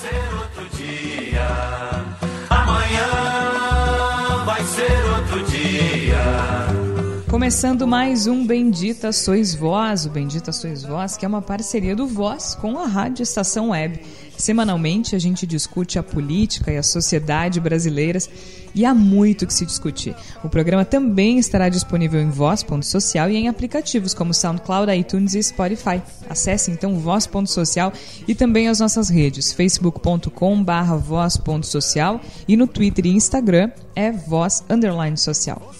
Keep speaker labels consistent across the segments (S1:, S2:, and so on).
S1: ser
S2: Começando mais um Bendita Sois Vós, o Bendita Sois Vós, que é uma parceria do Voz com a Rádio Estação Web. Semanalmente a gente discute a política e a sociedade brasileiras e há muito que se discutir. O programa também estará disponível em voz.social e em aplicativos como SoundCloud, iTunes e Spotify. Acesse então voz.social e também as nossas redes, facebook.com.br voz.social e no Twitter e Instagram é voz social.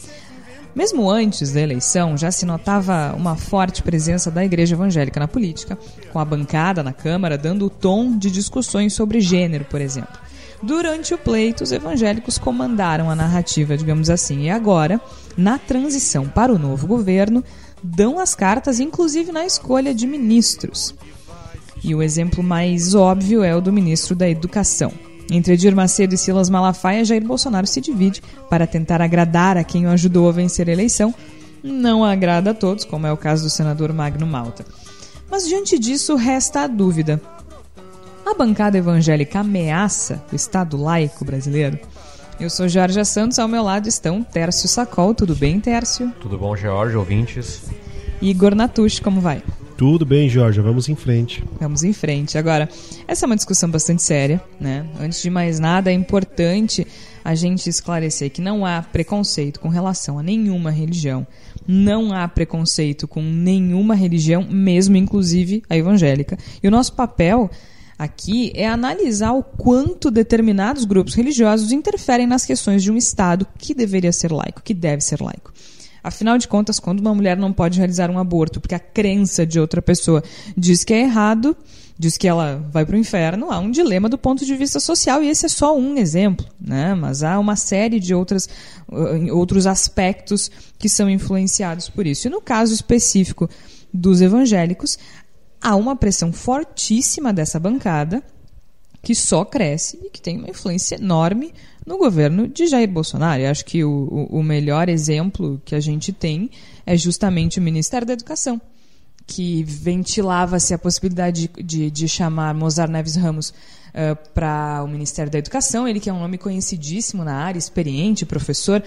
S2: Mesmo antes da eleição, já se notava uma forte presença da Igreja Evangélica na política, com a bancada na Câmara dando o tom de discussões sobre gênero, por exemplo. Durante o pleito, os evangélicos comandaram a narrativa, digamos assim, e agora, na transição para o novo governo, dão as cartas, inclusive na escolha de ministros. E o exemplo mais óbvio é o do ministro da Educação. Entre Edir Macedo e Silas Malafaia, Jair Bolsonaro se divide para tentar agradar a quem o ajudou a vencer a eleição. Não agrada a todos, como é o caso do senador Magno Malta. Mas diante disso, resta a dúvida. A bancada evangélica ameaça o Estado laico brasileiro? Eu sou Jorge Santos, ao meu lado estão Tércio Sacol. Tudo bem, Tércio?
S3: Tudo bom, George, ouvintes?
S2: Igor Natucci, como vai?
S4: Tudo bem, Jorge, vamos em frente.
S2: Vamos em frente. Agora, essa é uma discussão bastante séria, né? Antes de mais nada, é importante a gente esclarecer que não há preconceito com relação a nenhuma religião. Não há preconceito com nenhuma religião, mesmo inclusive a evangélica. E o nosso papel aqui é analisar o quanto determinados grupos religiosos interferem nas questões de um Estado que deveria ser laico, que deve ser laico. Afinal de contas, quando uma mulher não pode realizar um aborto porque a crença de outra pessoa diz que é errado, diz que ela vai para o inferno, há um dilema do ponto de vista social e esse é só um exemplo, né? Mas há uma série de outras, uh, outros aspectos que são influenciados por isso. E no caso específico dos evangélicos, há uma pressão fortíssima dessa bancada que só cresce e que tem uma influência enorme no governo de Jair Bolsonaro. Eu acho que o, o melhor exemplo que a gente tem é justamente o Ministério da Educação, que ventilava-se a possibilidade de, de, de, chamar Mozart Neves Ramos uh, para o Ministério da Educação, ele que é um nome conhecidíssimo na área, experiente, professor,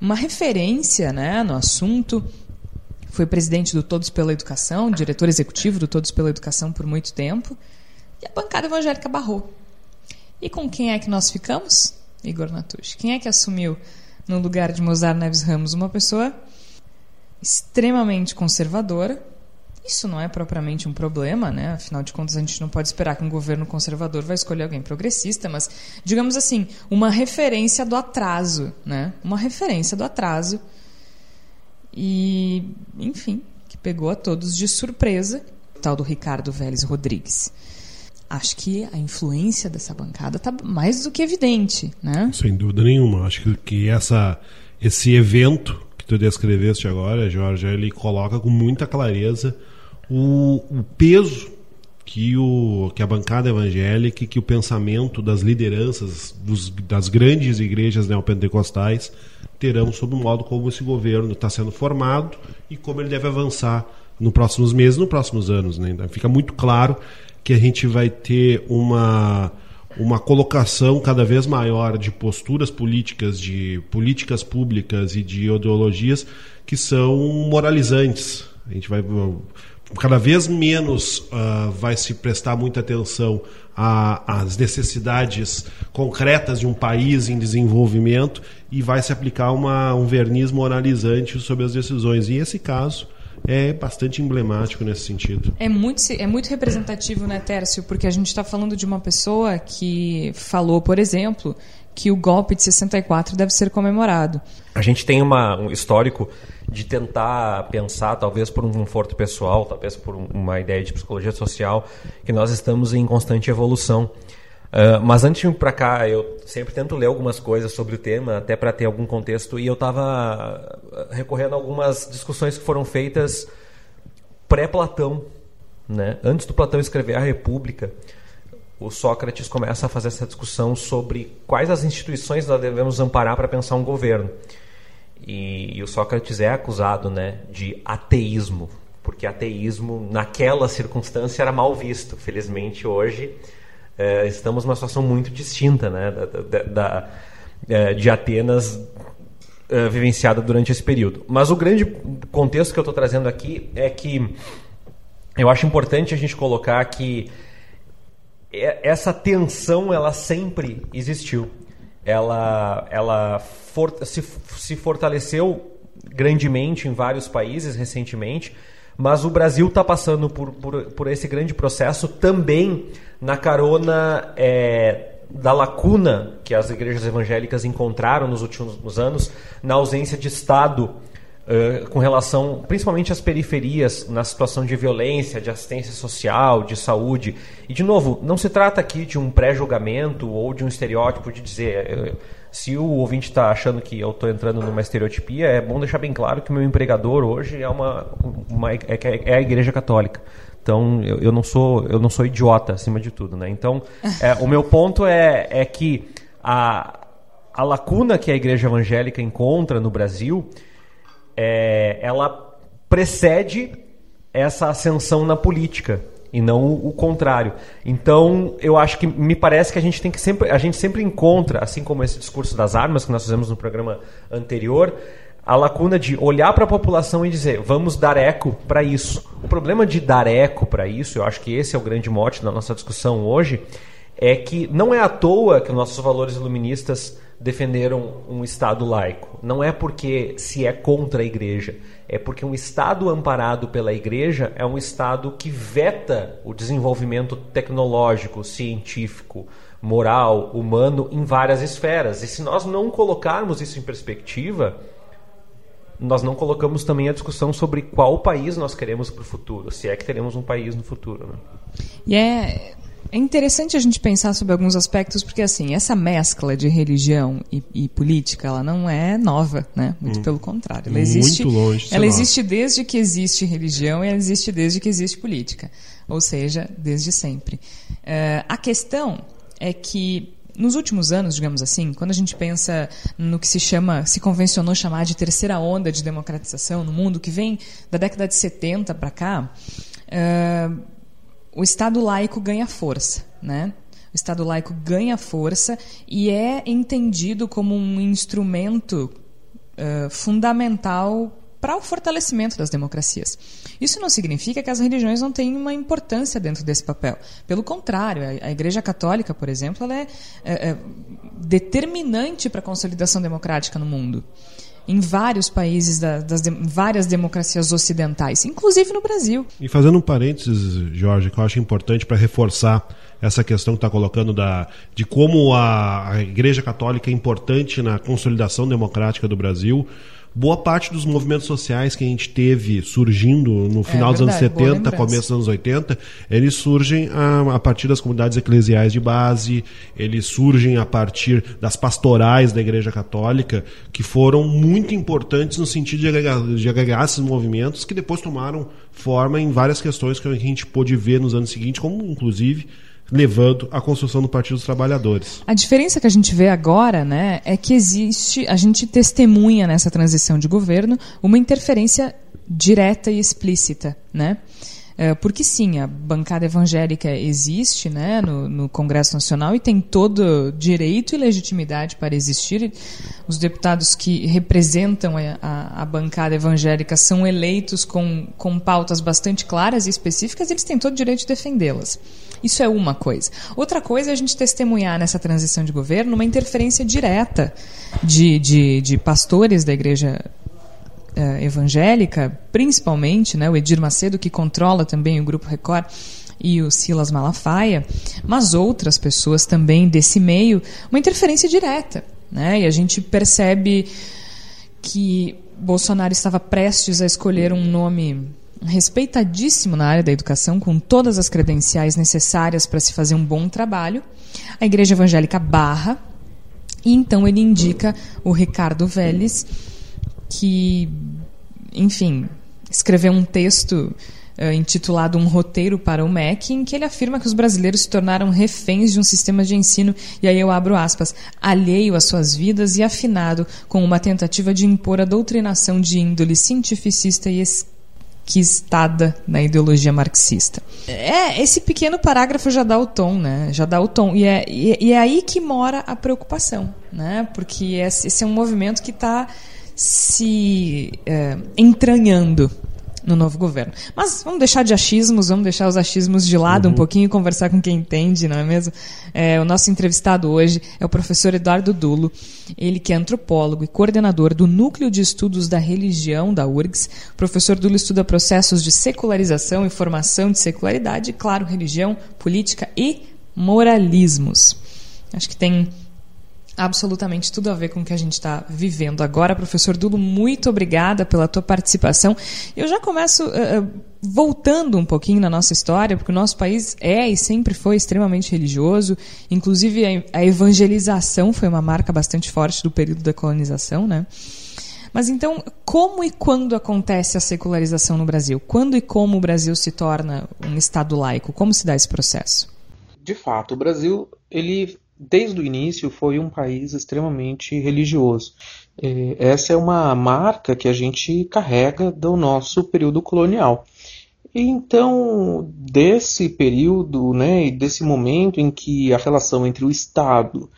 S2: uma referência né, no assunto. Foi presidente do Todos pela Educação, diretor executivo do Todos pela Educação por muito tempo. E a bancada evangélica barrou. E com quem é que nós ficamos? Igor Natucci. Quem é que assumiu no lugar de Mozart Neves Ramos? Uma pessoa extremamente conservadora. Isso não é propriamente um problema, né? Afinal de contas, a gente não pode esperar que um governo conservador vai escolher alguém progressista, mas, digamos assim, uma referência do atraso, né? Uma referência do atraso. E, enfim, que pegou a todos de surpresa, o tal do Ricardo Vélez Rodrigues acho que a influência dessa bancada está mais do que evidente, né?
S4: Sem dúvida nenhuma. Acho que, essa, esse evento que tu descreveste agora, Jorge, ele coloca com muita clareza o, o peso que, o, que a bancada evangélica que o pensamento das lideranças dos, das grandes igrejas neopentecostais terão sobre o modo como esse governo está sendo formado e como ele deve avançar nos próximos meses, nos próximos anos. Né? Então, fica muito claro que a gente vai ter uma uma colocação cada vez maior de posturas políticas, de políticas públicas e de ideologias que são moralizantes. A gente vai cada vez menos uh, vai se prestar muita atenção às necessidades concretas de um país em desenvolvimento e vai se aplicar uma, um verniz moralizante sobre as decisões. E esse caso é bastante emblemático nesse sentido.
S2: É muito, é muito representativo, né, Tércio? Porque a gente está falando de uma pessoa que falou, por exemplo, que o golpe de 64 deve ser comemorado.
S3: A gente tem uma, um histórico de tentar pensar, talvez por um conforto pessoal, talvez por uma ideia de psicologia social, que nós estamos em constante evolução. Uh, mas antes de ir para cá, eu sempre tento ler algumas coisas sobre o tema, até para ter algum contexto, e eu estava ah, recorrendo a algumas discussões que foram feitas pré-Platão. Né? Antes do Platão escrever a República, o Sócrates começa a fazer essa discussão sobre quais as instituições nós devemos amparar para pensar um governo. E, e, o Sócrates é acusado né, de ateísmo, porque ateísmo naquela circunstância era mal visto. Felizmente hoje é, estamos numa situação muito distinta né, da, da, da é, de Atenas é, vivenciada durante esse período. Mas o grande contexto que eu estou trazendo aqui é que eu acho importante a gente colocar que essa tensão ela sempre existiu. Ela, ela for, se, se fortaleceu grandemente em vários países recentemente, mas o Brasil está passando por, por, por, esse grande processo também na carona é, da lacuna que as igrejas evangélicas encontraram nos últimos anos na ausência de Estado uh, com relação principalmente às periferias na situação de violência, de assistência social, de saúde. E, de novo, não se trata aqui de um pré-julgamento ou de um estereótipo de dizer. Se o ouvinte está achando que eu estou entrando numa estereotipia, é bom deixar bem claro que o meu empregador hoje é uma, uma é, é a Igreja Católica. Então eu, eu, não sou eu não sou idiota acima de tudo, né? Então é, o meu ponto é, é que a, a lacuna que a Igreja Evangélica encontra no Brasil, é, ela precede essa ascensão na política e não o contrário. Então, eu acho que me parece que a gente tem que sempre a gente sempre encontra, assim como esse discurso das armas que nós fizemos no programa anterior, a lacuna de olhar para a população e dizer, vamos dar eco para isso. O problema de dar eco para isso, eu acho que esse é o grande mote da nossa discussão hoje, é que não é à toa que nossos valores iluministas defenderam um Estado laico. Não é porque se é contra a igreja é porque um Estado amparado pela Igreja é um Estado que veta o desenvolvimento tecnológico, científico, moral, humano em várias esferas. E se nós não colocarmos isso em perspectiva, nós não colocamos também a discussão sobre qual país nós queremos para o futuro, se é que teremos um país no futuro. Né?
S2: E é é interessante a gente pensar sobre alguns aspectos, porque assim, essa mescla de religião e, e política, ela não é nova, né? Muito hum. pelo contrário. Ela existe,
S4: Muito longe.
S2: Ela existe desde que existe religião e ela existe desde que existe política. Ou seja, desde sempre. Uh, a questão é que nos últimos anos, digamos assim, quando a gente pensa no que se chama, se convencionou chamar de terceira onda de democratização no mundo, que vem da década de 70 para cá, uh, o Estado laico ganha força, né? O Estado laico ganha força e é entendido como um instrumento uh, fundamental para o fortalecimento das democracias. Isso não significa que as religiões não têm uma importância dentro desse papel. Pelo contrário, a, Igreja Católica, por exemplo, ela é, é, é determinante para a consolidação democrática no mundo em vários países da, das de, várias democracias ocidentais, inclusive no Brasil.
S4: E fazendo um parênteses, Jorge, que eu acho importante para reforçar essa questão que está colocando da, de como a, a Igreja Católica é importante na consolidação democrática do Brasil boa parte dos movimentos sociais que a gente teve surgindo no é final é, dos verdade, anos 70, começo dos anos 80, eles surgem a, a, partir das comunidades eclesiais de base, eles surgem a partir das pastorais da Igreja Católica, que foram muito importantes no sentido de agregar, de agregar esses movimentos que depois tomaram forma em várias questões que a gente pôde ver nos anos seguintes, como inclusive levando à construção do Partido dos Trabalhadores.
S2: A diferença que a gente vê agora, né, é que existe, a gente testemunha nessa transição de governo uma interferência direta e explícita, né? É, porque sim, a bancada evangélica existe né, no, no, Congresso Nacional e tem todo direito e legitimidade para existir. Os deputados que representam a, a, bancada evangélica são eleitos com, com pautas bastante claras e específicas, e eles têm todo direito de defendê-las. Isso é uma coisa. Outra coisa é a gente testemunhar nessa transição de governo uma interferência direta de, de, de pastores da igreja uh, evangélica, principalmente né, o Edir Macedo, que controla também o Grupo Record, e o Silas Malafaia, mas outras pessoas também desse meio, uma interferência direta. Né? E a gente percebe que Bolsonaro estava prestes a escolher um nome respeitadíssimo na área da educação, com todas as credenciais necessárias para se fazer um bom trabalho. A Igreja Evangélica barra, e então ele indica o Ricardo Vélez, que, enfim, escreveu um texto uh, intitulado Um Roteiro para o MEC, em que ele afirma que os brasileiros se tornaram reféns de um sistema de ensino, e aí eu abro aspas, alheio às suas vidas e afinado com uma tentativa de impor a doutrinação de índole cientificista e enquistada na ideologia marxista. É, esse pequeno parágrafo já dá o tom, né? Já dá o tom. E é, e é aí que mora a preocupação, né? Porque esse é um movimento que está se é, entranhando no novo governo. Mas vamos deixar de achismos, vamos deixar os achismos de lado uhum. um pouquinho e conversar com quem entende, não é mesmo? É, o nosso entrevistado hoje é o professor Eduardo Dulo, ele que é antropólogo e coordenador do Núcleo de Estudos da Religião da URGS. O professor Dulo estuda processos de secularização e formação de secularidade, claro, religião, política e moralismos. Acho que tem absolutamente tudo a ver com o que a gente está vivendo agora. Professor Dulo, muito obrigada pela tua participação. Eu já começo uh, voltando um pouquinho na nossa história, porque o nosso país é e sempre foi extremamente religioso. Inclusive, a evangelização foi uma marca bastante forte do período da colonização, né? Mas então, como e quando acontece a secularização no Brasil? Quando e como o Brasil se torna um Estado laico? Como se dá esse processo?
S5: De fato, o Brasil ele desde o início foi um país extremamente religioso. É, essa é uma marca que a gente carrega do nosso período colonial. Então, desse período, né, desse momento em que a relação entre o Estado,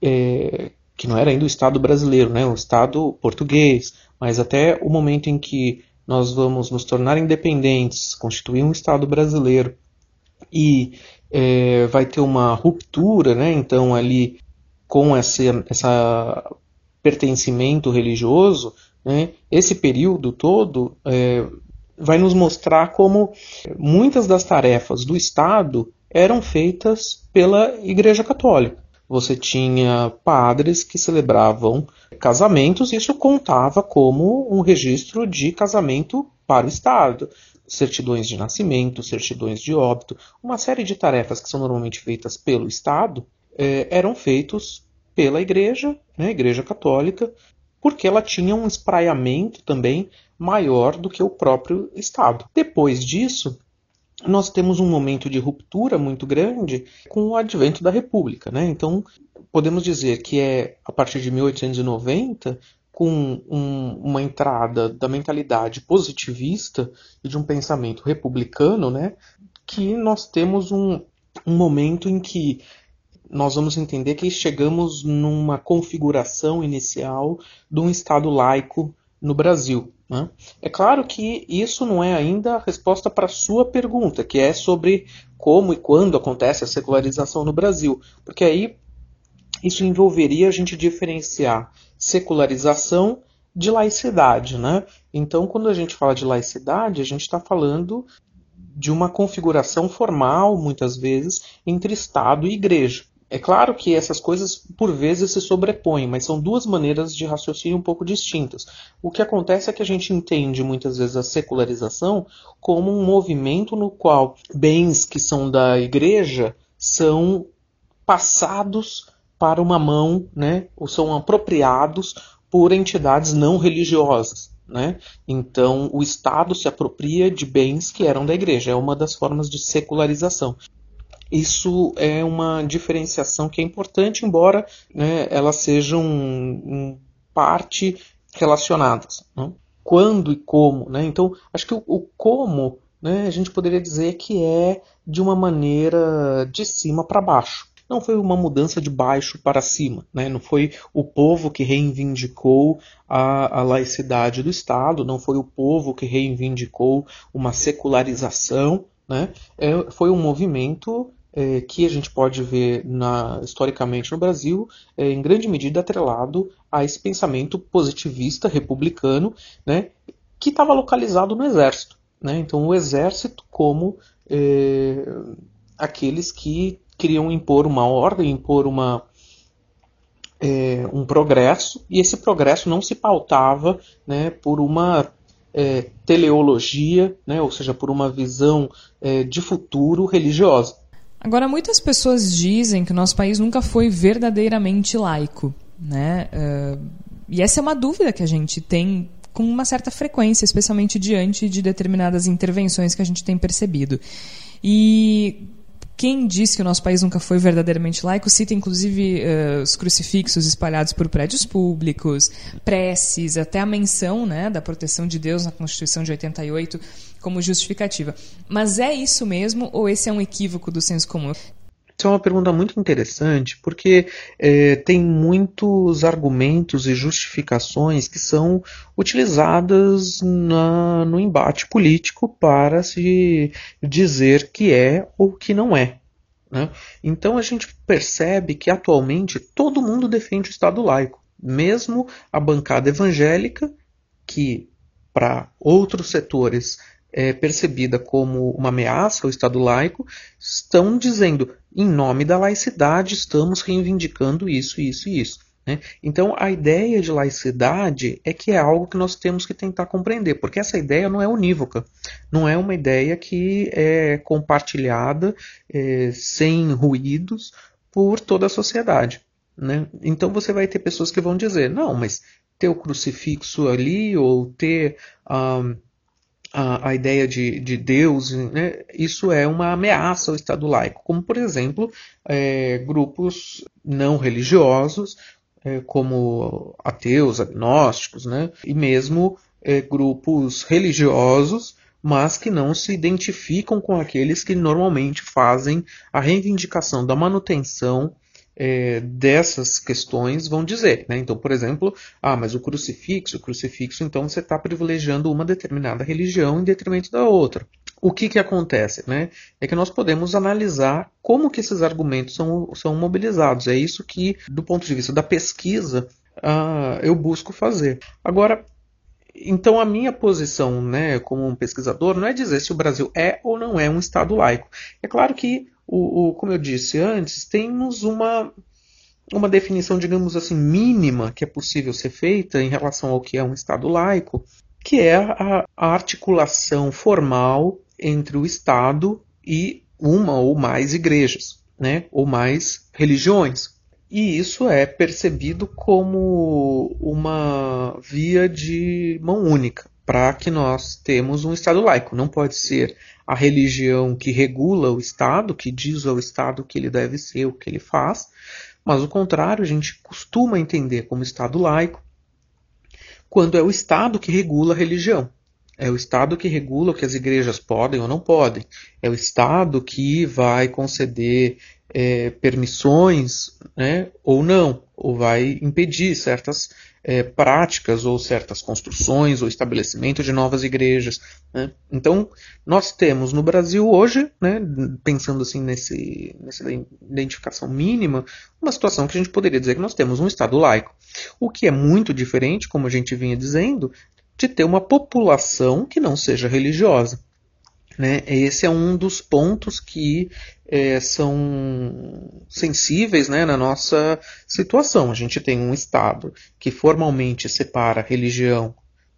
S5: é, que não era ainda o Estado brasileiro, né, o Estado português, mas até o momento em que nós vamos nos tornar independentes, constituir um Estado brasileiro e é, vai ter uma ruptura, né? Então ali com esse essa pertencimento religioso, né? Esse período todo é, vai nos mostrar como muitas das tarefas do Estado eram feitas pela Igreja Católica. Você tinha padres que celebravam casamentos, e isso contava como um registro de casamento para o Estado certidões de nascimento, certidões de óbito, uma série de tarefas que são normalmente feitas pelo Estado, eh, eram feitos pela Igreja, né, Igreja Católica, porque ela tinha um espraiamento também maior do que o próprio Estado. Depois disso, nós temos um momento de ruptura muito grande com o advento da República. Né? Então, podemos dizer que é a partir de 1890 com um, uma entrada da mentalidade positivista e de um pensamento republicano, né, que nós temos um, um momento em que nós vamos entender que chegamos numa configuração inicial de um Estado laico no Brasil. Né? É claro que isso não é ainda a resposta para a sua pergunta, que é sobre como e quando acontece a secularização no Brasil, porque aí isso envolveria a gente diferenciar secularização de laicidade. Né? Então, quando a gente fala de laicidade, a gente está falando de uma configuração formal, muitas vezes, entre Estado e Igreja. É claro que essas coisas, por vezes, se sobrepõem, mas são duas maneiras de raciocínio um pouco distintas. O que acontece é que a gente entende muitas vezes a secularização como um movimento no qual bens que são da igreja são passados para uma mão, né, ou são apropriados por entidades não religiosas. Né? Então, o Estado se apropria de bens que eram da igreja, é uma das formas de secularização. Isso é uma diferenciação que é importante, embora né, elas sejam um, parte relacionadas. Né? Quando e como. Né? Então, acho que o, o como né, a gente poderia dizer que é de uma maneira de cima para baixo não foi uma mudança de baixo para cima, né? não foi o povo que reivindicou a, a laicidade do Estado, não foi o povo que reivindicou uma secularização, né? É, foi um movimento é, que a gente pode ver na, historicamente no Brasil, é, em grande medida atrelado a esse pensamento positivista republicano, né, que estava localizado no exército. Né? Então, o exército como é, aqueles que queriam impor uma ordem, impor uma, é, um progresso, e esse progresso não se pautava né, por uma é, teleologia, né, ou seja, por uma visão é, de futuro religiosa.
S2: Agora, muitas pessoas dizem que o nosso país nunca foi verdadeiramente laico. Né? Uh, e essa é uma dúvida que a gente tem com uma certa frequência, especialmente diante de determinadas intervenções que a gente tem percebido. E quem diz que o nosso país nunca foi verdadeiramente laico cita inclusive uh, os crucifixos espalhados por prédios públicos, preces, até a menção né, da proteção de Deus na Constituição de 88 como justificativa. Mas é isso mesmo ou esse é um equívoco do senso comum?
S5: Isso é uma pergunta muito interessante, porque é, tem muitos argumentos e justificações que são utilizadas na, no embate político para se dizer que é ou que não é. Né? Então a gente percebe que atualmente todo mundo defende o Estado laico, mesmo a bancada evangélica, que para outros setores é percebida como uma ameaça ao Estado laico, estão dizendo, em nome da laicidade, estamos reivindicando isso, isso e isso. Né? Então, a ideia de laicidade é que é algo que nós temos que tentar compreender, porque essa ideia não é unívoca, não é uma ideia que é compartilhada é, sem ruídos por toda a sociedade. Né? Então, você vai ter pessoas que vão dizer: não, mas ter o crucifixo ali ou ter. Um, a, a ideia de, de Deus, né, isso é uma ameaça ao Estado laico, como, por exemplo, é, grupos não religiosos, é, como ateus, agnósticos, né, e mesmo é, grupos religiosos, mas que não se identificam com aqueles que normalmente fazem a reivindicação da manutenção é, dessas questões vão dizer. Né? Então, por exemplo, ah, mas o crucifixo, o crucifixo, então você está privilegiando uma determinada religião em detrimento da outra. O que, que acontece? Né? É que nós podemos analisar como que esses argumentos são, são mobilizados. É isso que, do ponto de vista da pesquisa, ah, eu busco fazer. Agora, então a minha posição, né, como um pesquisador, não é dizer se o Brasil é ou não é um Estado laico. É claro que o, o, como eu disse antes, temos uma, uma definição, digamos assim, mínima que é possível ser feita em relação ao que é um Estado laico, que é a, a articulação formal entre o Estado e uma ou mais igrejas, né, ou mais religiões. E isso é percebido como uma via de mão única para que nós temos um Estado laico. Não pode ser a religião que regula o Estado, que diz ao Estado o que ele deve ser, o que ele faz, mas o contrário, a gente costuma entender como Estado laico quando é o Estado que regula a religião. É o Estado que regula o que as igrejas podem ou não podem. É o Estado que vai conceder é, permissões né, ou não, ou vai impedir certas é, práticas ou certas construções ou estabelecimento de novas igrejas. Né? Então, nós temos no Brasil hoje, né, pensando assim nesse, nessa identificação mínima, uma situação que a gente poderia dizer que nós temos um Estado laico. O que é muito diferente, como a gente vinha dizendo, de ter uma população que não seja religiosa. Né? Esse é um dos pontos que é, são sensíveis né, na nossa situação. A gente tem um Estado que formalmente separa a religião,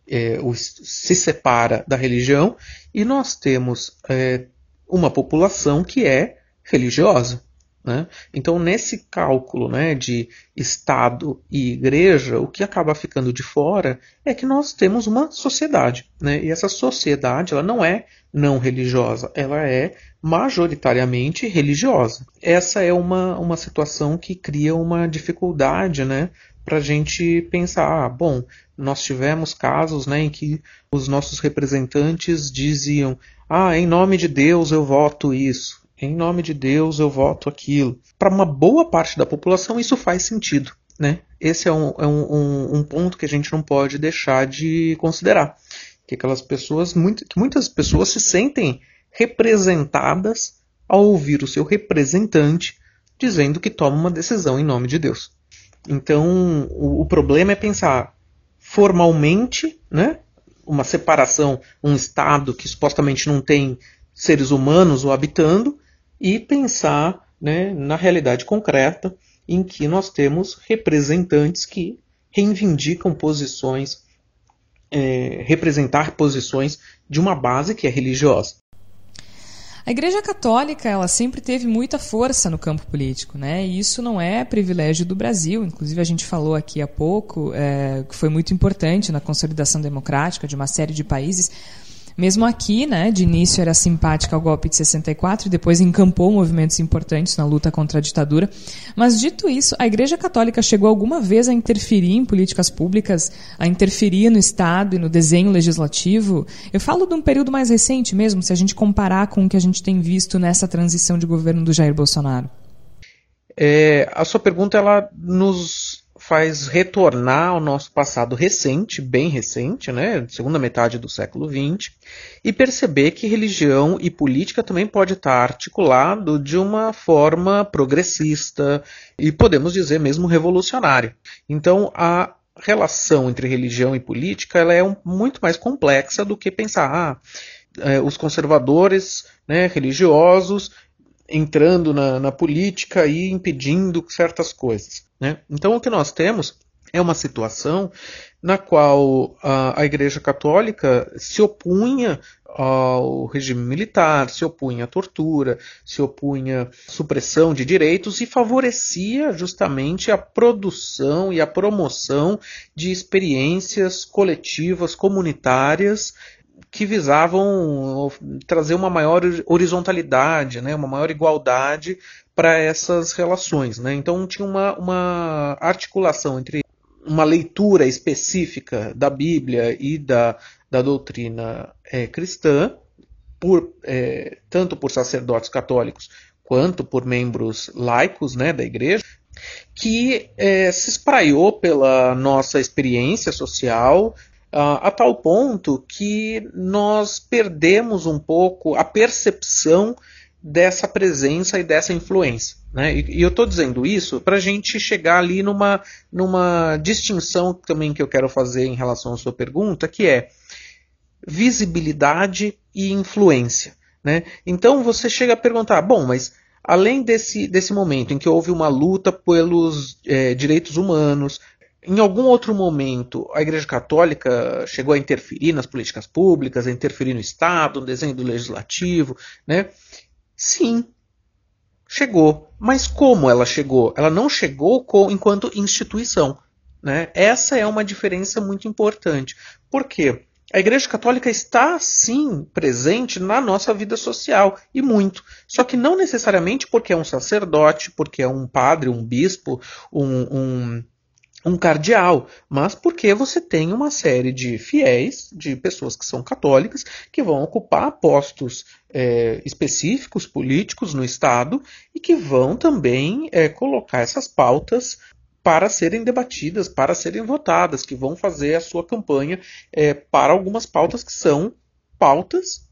S5: é, se separa da religião, e nós temos é, uma população que é religiosa. Né? Então, nesse cálculo né, de Estado e Igreja, o que acaba ficando de fora é que nós temos uma sociedade. Né? E essa sociedade ela não é não religiosa, ela é majoritariamente religiosa. Essa é uma, uma situação que cria uma dificuldade né, para a gente pensar: ah, bom, nós tivemos casos né, em que os nossos representantes diziam: ah, em nome de Deus eu voto isso em nome de Deus eu voto aquilo. Para uma boa parte da população isso faz sentido. Né? Esse é, um, é um, um, ponto que a gente não pode deixar de considerar. Que aquelas pessoas, muito, que muitas pessoas se sentem representadas ao ouvir o seu representante dizendo que toma uma decisão em nome de Deus. Então, o, o problema é pensar formalmente, né, uma separação, um Estado que supostamente não tem seres humanos o habitando, e pensar né, na realidade concreta em que nós temos representantes que reivindicam posições, é, representar posições de uma base que é religiosa.
S2: A Igreja Católica ela sempre teve muita força no campo político, né? E isso não é privilégio do Brasil. Inclusive a gente falou aqui há pouco é, que foi muito importante na consolidação democrática de uma série de países Mesmo aqui, né, de início era simpática ao golpe de 64 e depois encampou movimentos importantes na luta contra a ditadura. Mas dito isso, a Igreja Católica chegou alguma vez a interferir em políticas públicas, a interferir no Estado e no desenho legislativo? Eu falo de um período mais recente mesmo, se a gente comparar com o que a gente tem visto nessa transição de governo do Jair Bolsonaro.
S5: É, a sua pergunta ela nos faz retornar ao nosso passado recente, bem recente, né, segunda metade do século XX, e perceber que religião e política também pode estar articulado de uma forma progressista e podemos dizer mesmo revolucionária. Então a relação entre religião e política ela é um, muito mais complexa do que pensar ah, é, os conservadores né, religiosos entrando na, na política e impedindo certas coisas. Né? Então, o que nós temos é uma situação na qual a, a Igreja Católica se opunha ao regime militar, se opunha à tortura, se opunha à supressão de direitos e favorecia justamente a produção e a promoção de experiências coletivas, comunitárias que visavam trazer uma maior horizontalidade, né, uma maior igualdade para essas relações. Né? Então tinha uma, uma articulação entre uma leitura específica da Bíblia e da, da doutrina é, cristã, por, é, tanto por sacerdotes católicos quanto por membros laicos né, da igreja, que é, se espraiou pela nossa experiência social, a tal ponto que nós perdemos um pouco a percepção dessa presença e dessa influência. Né? E, e eu estou dizendo isso para a gente chegar ali numa, numa distinção também que eu quero fazer em relação à sua pergunta, que é visibilidade e influência. Né? Então você chega a perguntar, bom, mas além desse, desse momento em que houve uma luta pelos é, direitos humanos, em algum outro momento, a Igreja Católica chegou a interferir nas políticas públicas, a interferir no Estado, no desenho do legislativo, né? Sim, chegou. Mas como ela chegou? Ela não chegou enquanto instituição. Né? Essa é uma diferença muito importante. Por quê? A Igreja Católica está sim presente na nossa vida social e muito. Só que não necessariamente porque é um sacerdote, porque é um padre, um bispo, um, um um cardeal, mas porque você tem uma série de fiéis, de pessoas que são católicas, que vão ocupar postos é, específicos políticos no Estado e que vão também é, colocar essas pautas para serem debatidas, para serem votadas, que vão fazer a sua campanha é, para algumas pautas que são pautas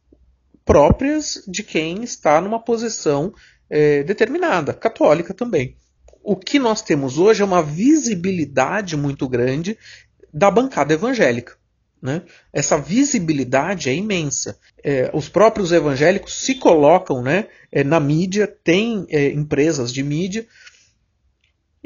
S5: próprias de quem está numa posição é, determinada, católica também o que nós temos hoje é uma visibilidade muito grande da bancada evangélica. Né? Essa visibilidade é imensa. É, os próprios evangélicos se colocam né, é, na mídia, têm é, empresas de mídia,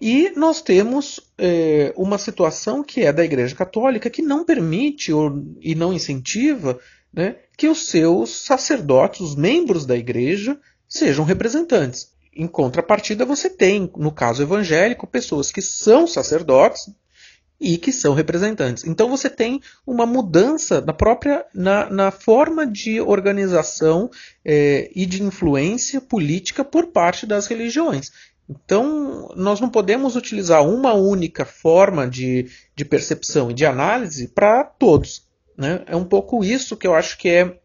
S5: e nós temos é, uma situação que é da Igreja Católica que não permite ou, e não incentiva né, que os seus sacerdotes, os membros da Igreja, sejam representantes. Em contrapartida, você tem, no caso evangélico, pessoas que são sacerdotes e que são representantes. Então você tem uma mudança na própria na, na forma de organização é, e de influência política por parte das religiões. Então nós não podemos utilizar uma única forma de, de percepção e de análise para todos. Né? É um pouco isso que eu acho que é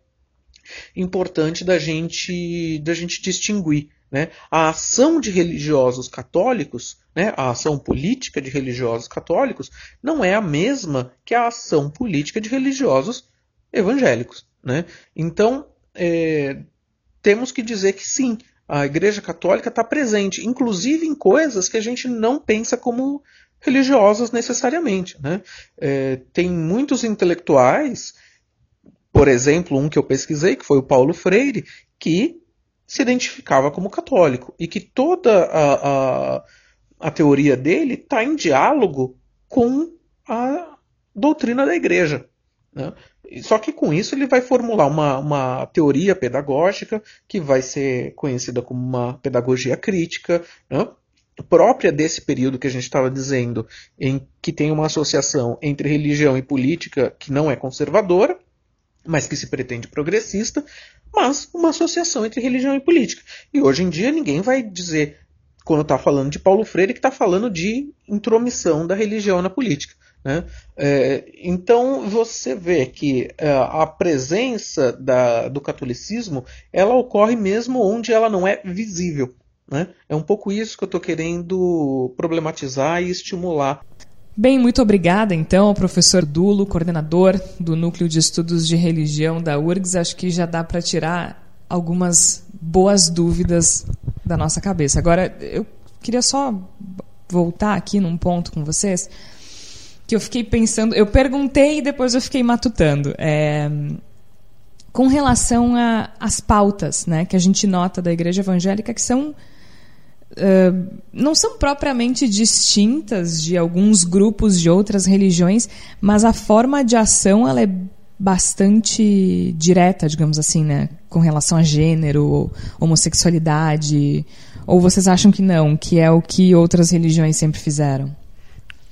S5: importante da gente, da gente distinguir. Né? A ação de religiosos católicos, né, a ação política de religiosos católicos, não é a mesma que a ação política de religiosos evangélicos. Né? Então, é, temos que dizer que sim, a Igreja Católica está presente, inclusive em coisas que a gente não pensa como religiosas necessariamente. Né? É, tem muitos intelectuais, por exemplo, um que eu pesquisei, que foi o Paulo Freire, que se identificava como católico e que toda a, a, a teoria dele está em diálogo com a doutrina da igreja. Né? Só que com isso ele vai formular uma, uma teoria pedagógica que vai ser conhecida como uma pedagogia crítica, né? própria desse período que a gente estava dizendo, em que tem uma associação entre religião e política que não é conservadora, mas que se pretende progressista, mas uma associação entre religião e política. E hoje em dia ninguém vai dizer, quando está falando de Paulo Freire, que está falando de intromissão da religião na política. Né? É, então você vê que é, a presença da, do catolicismo ela ocorre mesmo onde ela não é visível. Né? É um pouco isso que eu estou querendo problematizar e estimular.
S2: Bem, muito obrigada então ao professor Dulo, coordenador do Núcleo de Estudos de Religião da URGS. Acho que já dá para tirar algumas boas dúvidas da nossa cabeça. Agora, eu queria só voltar aqui num ponto com vocês que eu fiquei pensando, eu perguntei e depois eu fiquei matutando. É, com relação às pautas né, que a gente nota da igreja evangélica, que são. Não são propriamente distintas de alguns grupos de outras religiões, mas a forma de ação ela é bastante direta, digamos assim, né, com relação a gênero, homossexualidade. Ou vocês acham que não, que é o que outras religiões sempre fizeram?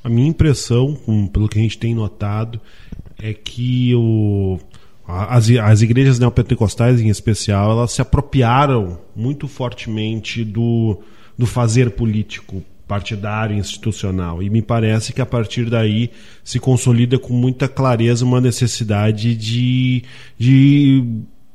S4: A minha impressão, pelo que a gente tem notado, é que o, as, as igrejas neopentecostais, em especial, elas se apropriaram muito fortemente do, do fazer político partidário institucional. E me parece que a partir daí se consolida com muita clareza uma necessidade de, de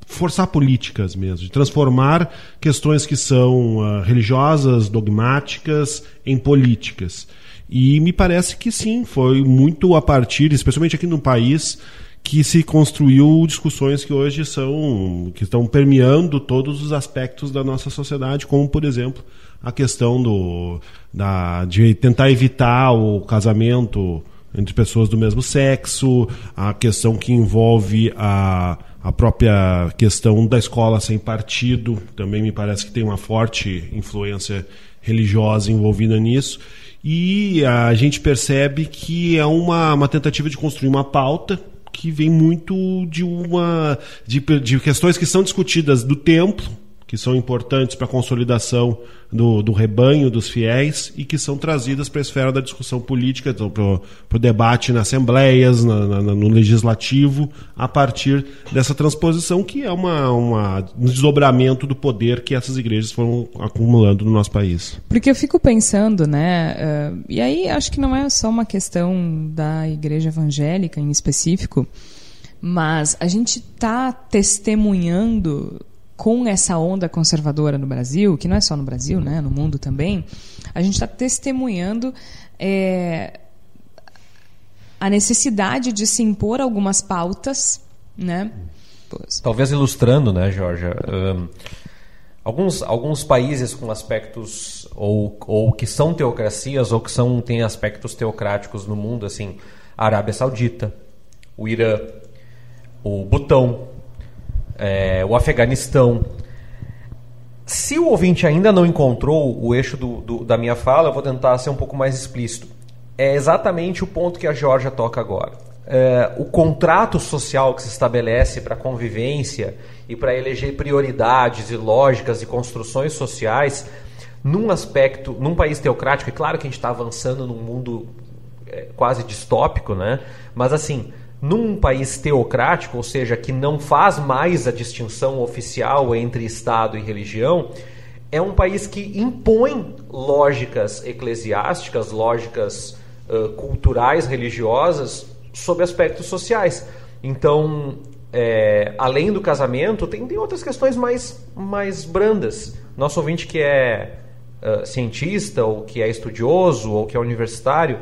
S4: forçar políticas mesmo, de transformar questões que são uh, religiosas, dogmáticas, em políticas. E me parece que sim, foi muito a partir, especialmente aqui no país, que se construiu discussões que hoje são que estão permeando todos os aspectos da nossa sociedade, como por exemplo a questão do da, de tentar evitar o casamento entre pessoas do mesmo sexo, a questão que envolve a, a própria questão da escola sem partido, também me parece que tem uma forte influência religiosa envolvida nisso. E a gente percebe que é uma, uma tentativa de construir uma pauta que vem muito de uma de, de questões que são discutidas do templo que são importantes para a consolidação do, do, rebanho dos fiéis e que são trazidas para a esfera da discussão política, então, para o debate nas assembleias, na, na, no legislativo, a partir dessa transposição que é uma, uma, um desdobramento do poder que essas igrejas foram acumulando no nosso país.
S2: Porque eu fico pensando, né, uh, e aí acho que não é só uma questão da igreja evangélica em específico, mas a gente está testemunhando com essa onda conservadora no Brasil, que não é só no Brasil, né, no mundo também, a gente está testemunhando é, a necessidade de se impor algumas pautas, né?
S3: Talvez ilustrando, né, Georgia? Um, alguns, alguns países com aspectos ou, ou que são teocracias ou que são têm aspectos teocráticos no mundo, assim, a Arábia Saudita, o Irã, o Butão, é, o Afeganistão. Se o ouvinte ainda não encontrou o eixo do, do, da minha fala, eu vou tentar ser um pouco mais explícito. É exatamente o ponto que a Georgia toca agora. É, o contrato social que se estabelece para convivência e para eleger prioridades e lógicas e construções sociais num aspecto, num país teocrático, é claro que a gente está avançando num mundo é, quase distópico, né? Mas assim, num país teocrático, ou seja, que não faz mais a distinção oficial entre Estado e religião, é um país que impõe lógicas eclesiásticas, lógicas uh, culturais, religiosas, sobre aspectos sociais. Então, é, além do casamento, tem, tem outras questões mais, mais brandas. Nosso ouvinte que é uh, cientista, ou que é estudioso, ou que é universitário,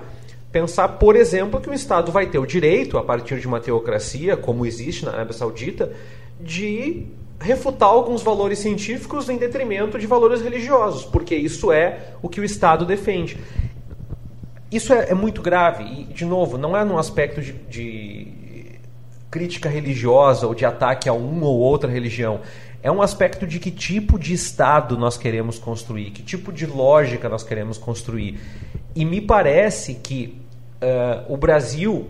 S3: pensar, por exemplo, que o Estado vai ter o direito, a partir de uma teocracia, como existe na Arábia Saudita, de refutar alguns valores científicos em detrimento de valores religiosos, porque isso é o que o Estado defende. Isso é, é muito grave e, de novo, não é num aspecto de, de crítica religiosa ou de ataque a uma ou outra religião. É um aspecto de que tipo de Estado nós queremos construir, que tipo de lógica nós queremos construir. E me parece que uh, o Brasil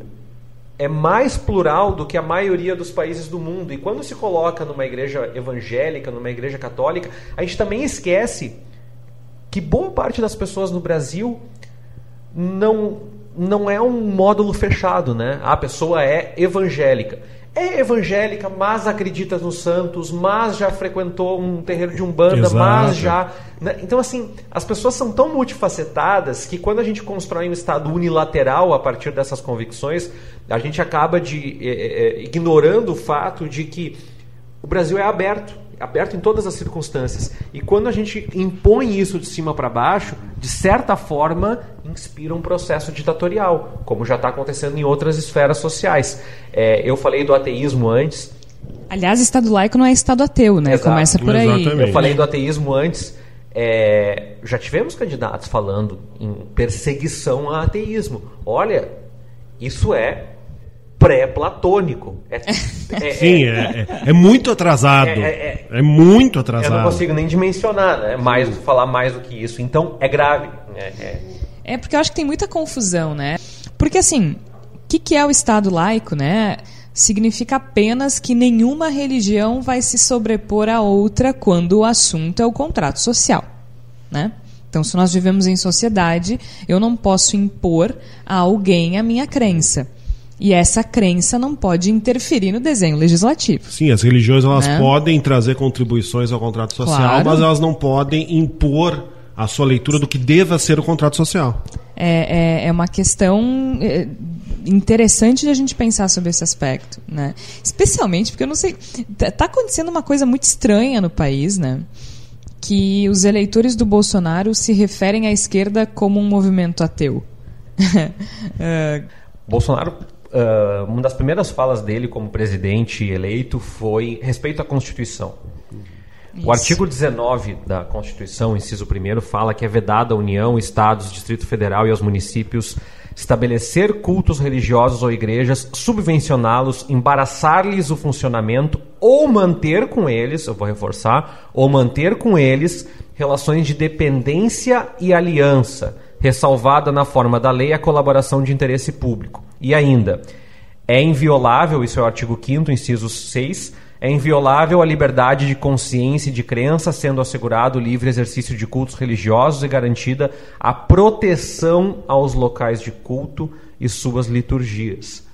S3: é mais plural do que a maioria dos países do mundo. E quando se coloca numa igreja evangélica, numa igreja católica, a gente também esquece que boa parte das pessoas no Brasil não não é um módulo fechado, né? A pessoa é evangélica. É evangélica, mas acredita nos santos, mas já frequentou um terreiro de umbanda,
S4: Exato.
S3: mas já. né? Então, assim, as pessoas são tão multifacetadas que quando a gente constrói um Estado unilateral a partir dessas convicções, a gente acaba de, eh, eh, ignorando o fato de que o Brasil é aberto, aberto em todas as circunstâncias. E quando a gente impõe isso de cima para baixo, de certa forma, inspira um processo ditatorial, como já está acontecendo em outras esferas sociais. É, eu falei do ateísmo antes.
S2: Aliás, Estado laico não é Estado ateu, né?
S3: Exato.
S2: Começa por aí.
S4: Exatamente.
S3: Eu falei do ateísmo antes. é, já tivemos candidatos falando em perseguição ao ateísmo. Olha, isso é pré-platônico. É, é-
S4: Sim, é, é, é muito atrasado.
S3: É, é,
S4: É, muito
S3: Eu
S4: atrasado.
S3: não consigo nem dimensionar, né? Mais, falar mais do que isso. Então, é grave. É,
S2: É porque eu acho que tem muita confusão, né? Porque assim, o que, que é o Estado laico, né? Significa apenas que nenhuma religião vai se sobrepor à outra quando o assunto é o contrato social, né? Então, se nós vivemos em sociedade, eu não posso impor a alguém a minha crença. E essa crença não pode interferir no desenho legislativo.
S4: Sim, as religiões elas
S2: Né?
S4: podem trazer contribuições ao contrato social,
S2: Claro.
S4: mas elas não podem impor a sua leitura do que deva ser o contrato social.
S2: é, é, é uma questão é, interessante de a gente pensar sobre esse aspecto, né? Especialmente porque eu não sei, tá, tá acontecendo uma coisa muito estranha no país, né? Que os eleitores do Bolsonaro se referem à esquerda como um movimento ateu. É,
S3: Bolsonaro, ah, uma das primeiras falas dele como presidente eleito foi respeito à Constituição.
S2: Isso.
S3: O artigo 19 da Constituição, inciso 1, fala que é vedado à União, Estados, Distrito Federal e aos municípios estabelecer cultos religiosos ou igrejas, subvencioná-los, embaraçar-lhes o funcionamento ou manter com eles, eu vou reforçar, ou manter com eles relações de dependência e aliança, ressalvada na forma da lei a colaboração de interesse público. E ainda, é inviolável, isso é o artigo 5 inciso 6, é inviolável a liberdade de consciência e de crença, sendo assegurado o livre exercício de cultos religiosos e garantida a proteção aos locais de culto e suas liturgias.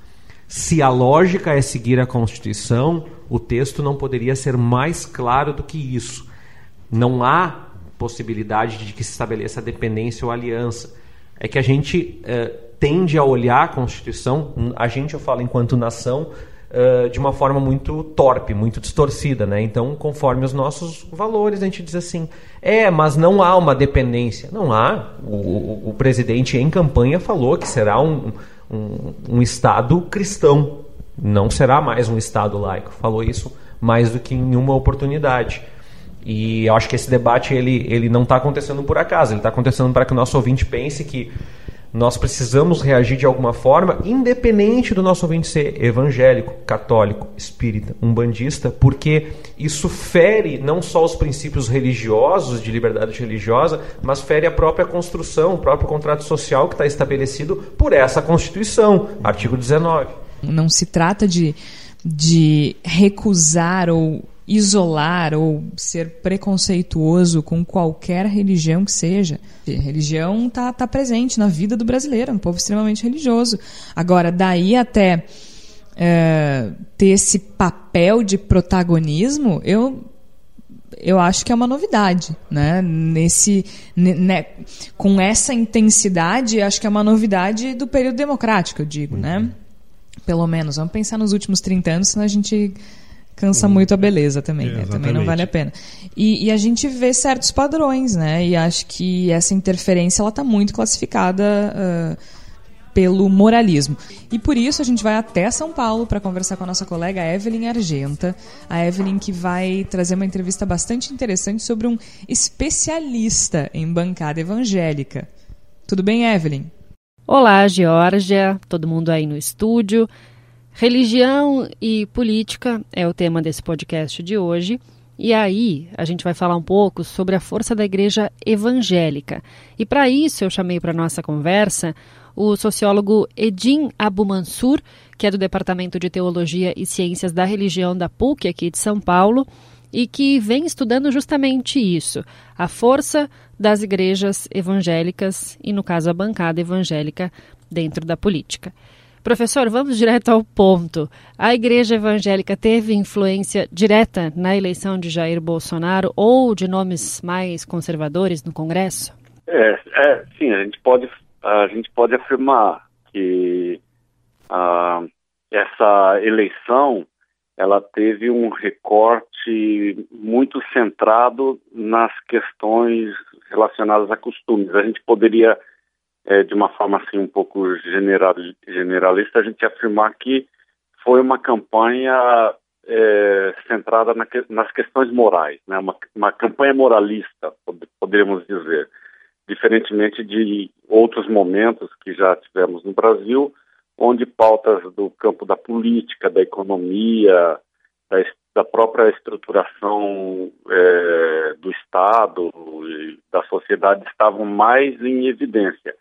S3: Se a lógica é seguir a Constituição, o texto não poderia ser mais claro do que isso. Não há possibilidade de que se estabeleça dependência ou aliança. É que a gente eh, tende a olhar a Constituição, a gente, eu falo enquanto nação, eh, de uma forma muito torpe, muito distorcida, né? Então, conforme os nossos valores, a gente diz assim: é, mas não há uma dependência. Não há. O, o- o presidente, em campanha, falou que será um, um, um Estado cristão, não será mais um Estado laico. Falou isso mais do que em nenhuma oportunidade. E eu acho que esse debate ele, ele não está acontecendo por acaso, ele está acontecendo para que o nosso ouvinte pense que nós precisamos reagir de alguma forma, independente do nosso ouvinte ser evangélico, católico, espírita, umbandista, porque isso fere não só os princípios religiosos de liberdade religiosa, mas fere a própria construção, o próprio contrato social que está estabelecido por essa Constituição, artigo 19.
S2: Não se trata de, de recusar ou isolar ou ser preconceituoso com qualquer religião que seja. A religião está tá presente na vida do brasileiro, é um povo extremamente religioso. Agora, daí até é, ter esse papel de protagonismo, eu eu acho que é uma novidade, né? Nesse, ne- né? Com essa intensidade, acho que é uma novidade do período democrático, eu digo, né? Pelo menos. Vamos pensar nos últimos 30 anos, senão a gente cansa muito a beleza também,
S4: É,
S2: né? Também não vale a pena. E, e a gente vê certos padrões, né? E acho que essa interferência ela está muito classificada ah, pelo moralismo. E por isso a gente vai até São Paulo para conversar com a nossa colega Evelyn Argenta. A Evelyn que vai trazer uma entrevista bastante interessante sobre um especialista em bancada evangélica. Tudo bem, Evelyn?
S6: Olá, Geórgia, todo mundo aí no estúdio. Religião e política é o tema desse podcast de hoje. E aí, a gente vai falar um pouco sobre a força da igreja evangélica. E para isso, eu chamei para nossa conversa o sociólogo Edin Abu Mansur, que é do Departamento de Teologia e Ciências da Religião da PUC aqui de São Paulo, e que vem estudando justamente isso, a força das igrejas evangélicas e, no caso, a bancada evangélica dentro da política. Professor, vamos direto ao ponto. A Igreja Evangélica teve influência direta na eleição de Jair Bolsonaro ou de nomes mais conservadores no Congresso?
S7: É, é sim, a gente pode, a gente pode afirmar que ah, essa eleição ela teve um recorte muito centrado nas questões relacionadas a costumes. A gente poderia é, de uma forma assim um pouco general, generalista, a gente afirmar que foi uma campanha é, centrada na, nas questões morais, né? uma, uma campanha moralista, poderíamos dizer, diferentemente de outros momentos que já tivemos no Brasil, onde pautas do campo da política, da economia, da, da própria estruturação é, do Estado e da sociedade estavam mais em evidência.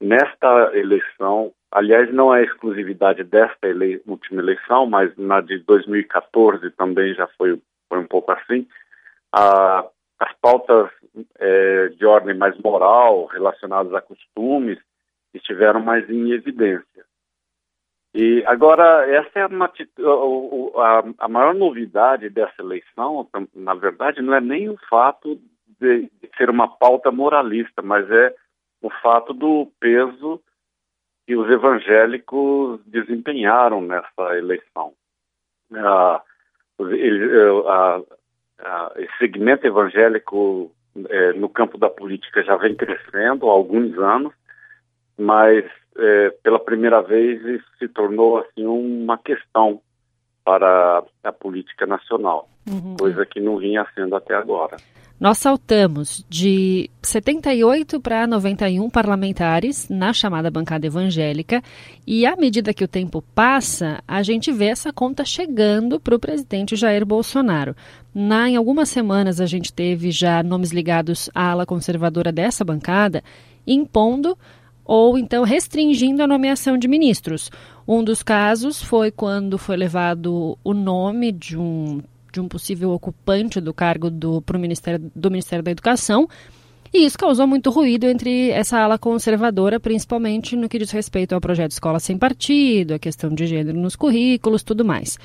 S7: Nesta eleição, aliás, não é exclusividade desta ele última eleição, mas na de 2014 também já foi, foi um pouco assim, a, as pautas é, de ordem mais moral, relacionadas a costumes, estiveram mais em evidência. E agora, essa é uma, a, a maior novidade dessa eleição, na verdade, não é nem o fato de, de ser uma pauta moralista, mas é o fato do peso que os evangélicos desempenharam nessa eleição. Ah, esse segmento evangélico é, no campo da política já vem crescendo há alguns anos, mas é, pela primeira vez isso se tornou assim uma questão para a política nacional, uhum. coisa que não vinha sendo até agora.
S6: Nós saltamos de 78 para 91 parlamentares na chamada bancada evangélica, e à medida que o tempo passa, a gente vê essa conta chegando para o presidente Jair Bolsonaro. Na, em algumas semanas, a gente teve já nomes ligados à ala conservadora dessa bancada, impondo ou então restringindo a nomeação de ministros. Um dos casos foi quando foi levado o nome de um de um possível ocupante do cargo do, pro Ministério, do Ministério da Educação. E isso causou muito ruído entre essa ala conservadora, principalmente no que diz respeito ao projeto Escola Sem Partido, a questão de gênero nos currículos, tudo mais.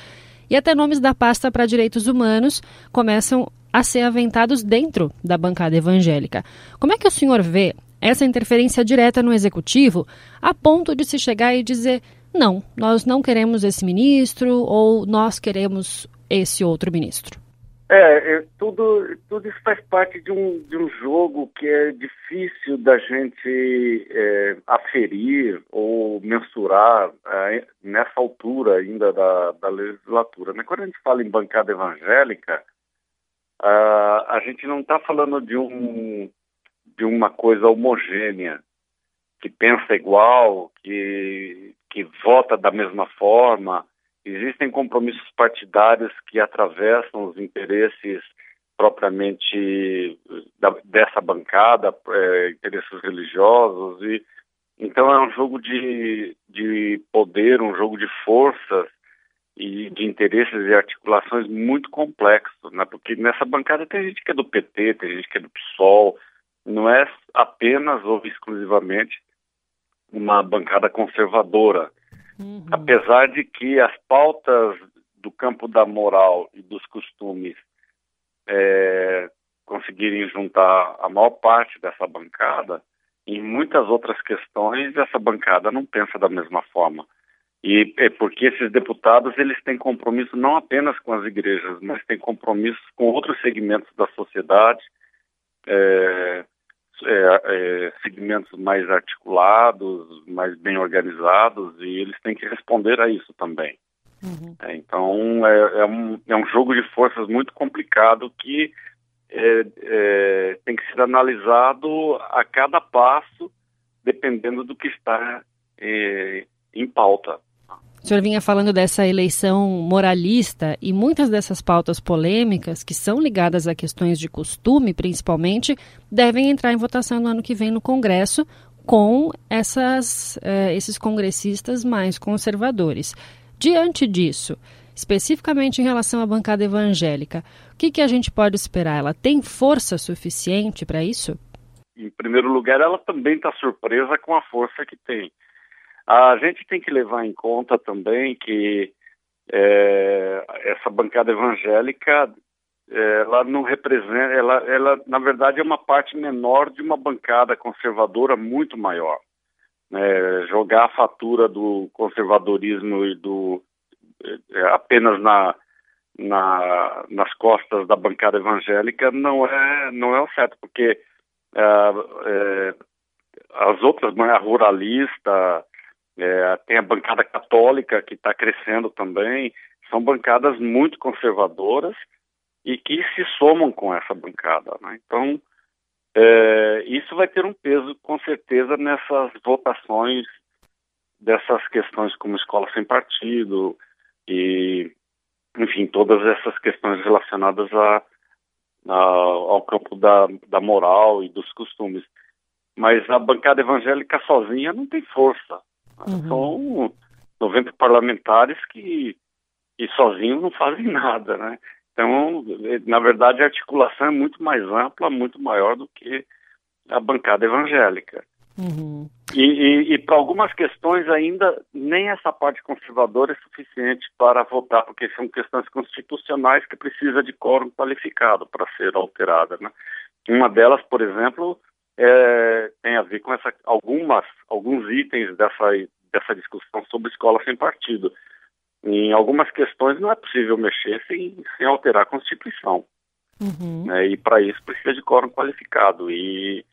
S6: E até nomes da pasta para direitos humanos começam a ser aventados dentro da bancada evangélica. Como é que o senhor vê essa interferência direta no executivo a ponto de se chegar e dizer: não, nós não queremos esse ministro ou nós queremos esse outro ministro?
S7: É, é, tudo, tudo isso faz parte de um, de um jogo que é difícil da gente é, aferir ou mensurar é, nessa altura ainda da, da legislatura. Né? Quando a gente fala em bancada evangélica, a gente não está falando de, um, de uma coisa homogênea, que pensa igual, que, que vota da mesma forma, Existem compromissos partidários que atravessam os interesses propriamente da, dessa bancada, é, interesses religiosos e então é um jogo de, de poder, um jogo de forças e de interesses e articulações muito complexo, né? Porque nessa bancada tem gente que é do PT, tem gente que é do PSOL, não é apenas ou exclusivamente uma bancada conservadora. Uhum. Apesar de que as pautas do campo da moral e dos costumes é, conseguirem juntar a maior parte dessa bancada, em muitas outras questões essa bancada não pensa da mesma forma. E é porque esses deputados eles têm compromisso não apenas com as igrejas, mas têm compromisso com outros segmentos da sociedade, é, é, é, segmentos mais articulados, mais bem organizados, e eles têm que responder a isso também. Uhum. É, então, é, é, um, é um jogo de forças muito complicado que é, é, tem que ser analisado a cada passo, dependendo do que está em pauta.
S6: O senhor vinha falando dessa eleição moralista e muitas dessas pautas polêmicas, que são ligadas a questões de costume, principalmente, devem entrar em votação no ano que vem no Congresso com essas, uh, esses congressistas mais conservadores. Diante disso, especificamente em relação à bancada evangélica, o que, que a gente pode esperar? Ela tem força suficiente para isso?
S7: Em primeiro lugar, ela também está surpresa com a força que tem. A gente tem que levar em conta também que é, essa bancada evangélica ela não representa, ela, ela na verdade é uma parte menor de uma bancada conservadora muito maior. Né? Jogar a fatura do conservadorismo e do é, apenas na, na, nas costas da bancada evangélica não é não é o certo, porque é, é, as outras, a ruralista, é, tem a bancada católica que está crescendo também, são bancadas muito conservadoras e que se somam com essa bancada. Né? Então, é, isso vai ter um peso, com certeza, nessas votações dessas questões como escola sem partido e, enfim, todas essas questões relacionadas a, a, ao campo da, da moral e dos costumes. Mas a bancada evangélica sozinha não tem força. Uhum. São 90 parlamentares que, que sozinhos não fazem nada, né? Então, na verdade, a articulação é muito mais ampla, muito maior do que a bancada evangélica. Uhum. E, e, e para algumas questões ainda nem essa parte conservadora é suficiente para votar, porque são questões constitucionais que precisa de quórum qualificado para ser alterada. Né? Uma delas, por exemplo, é, tem a ver com essa, algumas, alguns itens dessa, dessa discussão sobre escola sem partido. Em algumas questões não é possível mexer sem, sem alterar a Constituição. Uhum. Né? E para isso precisa de quórum qualificado. E,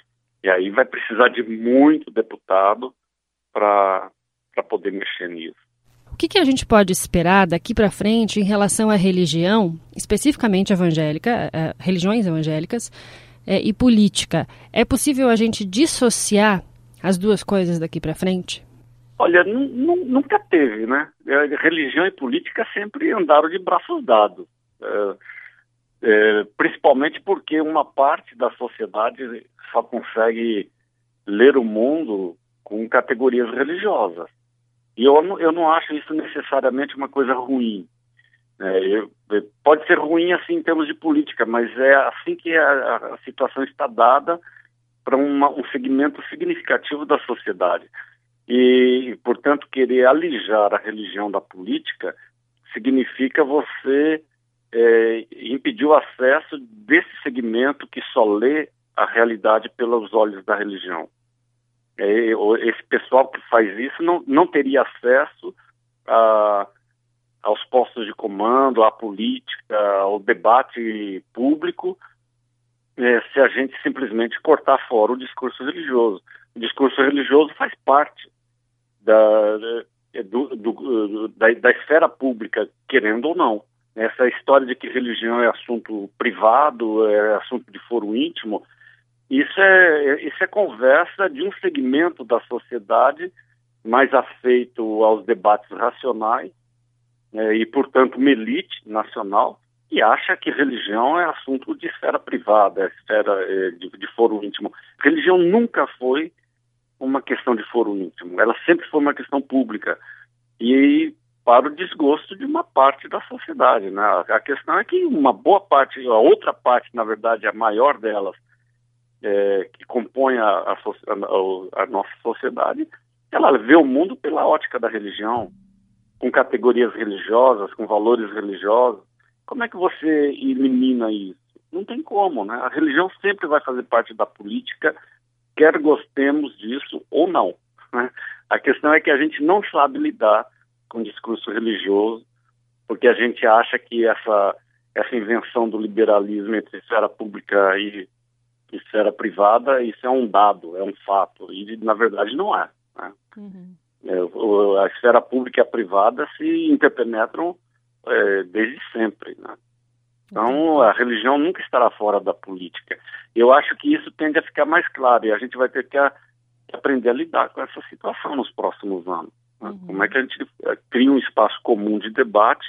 S7: e aí vai precisar de muito deputado para poder mexer nisso.
S6: O que, que, a gente pode esperar daqui para frente em relação à religião, especificamente evangélica, uh, religiões evangélicas, uh, e política? É possível a gente dissociar as duas coisas daqui para frente?
S7: Olha, nunca teve, né? É, religião e política sempre andaram de braços dados. É, é, principalmente porque uma parte da sociedade só consegue ler o mundo com categorias religiosas. E eu, eu não acho isso necessariamente uma coisa ruim. É, eu, pode ser ruim assim em termos de política, mas é assim que a, a situação está dada para um segmento significativo da sociedade e, portanto, querer alijar a religião da política significa você é, impedir o acesso desse segmento que só lê a realidade pelos olhos da religião. É, esse pessoal que faz isso não, não teria acesso a, aos postos de comando, à política, ao debate público, é, se a gente simplesmente cortar fora o discurso religioso. O discurso religioso faz parte da, do, do, da, da esfera pública, querendo ou não. Essa história de que religião é assunto privado, é assunto de foro íntimo, isso é, isso é conversa de um segmento da sociedade mais afeito aos debates racionais é, e, portanto, uma elite nacional que acha que religião é assunto de esfera privada, é esfera é, de, de foro íntimo. Religião nunca foi uma questão de foro íntimo, ela sempre foi uma questão pública. E para o desgosto de uma parte da sociedade. Né? A questão é que uma boa parte, a outra parte, na verdade, a maior delas, é, que compõe a, a, a, a, nossa sociedade, ela vê o mundo pela ótica da religião, com categorias religiosas, com valores religiosos. Como é que você elimina isso? Não tem como, né? A religião sempre vai fazer parte da política quer gostemos disso ou não. Né? A questão é que a gente não sabe lidar com o discurso religioso, porque a gente acha que essa, essa invenção do liberalismo entre esfera pública e esfera privada, isso é um dado, é um fato, e na verdade não é. Né? Uhum. É, a esfera pública e a privada se interpenetram é, desde sempre. Né? Então, a religião nunca estará fora da política. Eu acho que isso tende a ficar mais claro e a gente vai ter que, a, aprender a lidar com essa situação nos próximos anos. Né? Uhum. Como é que a gente eh, cria um espaço comum de debate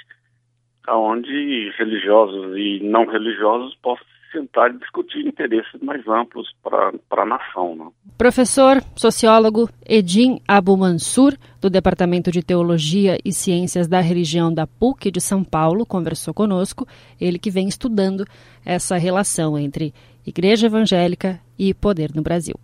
S7: onde religiosos e não religiosos possam sentar e discutir interesses mais amplos para a nação. Né?
S6: Professor, sociólogo Edim Abu Mansur, do Departamento de Teologia e Ciências da Religião da PUC de São Paulo, conversou conosco, ele que vem estudando essa relação entre igreja evangélica e poder no Brasil.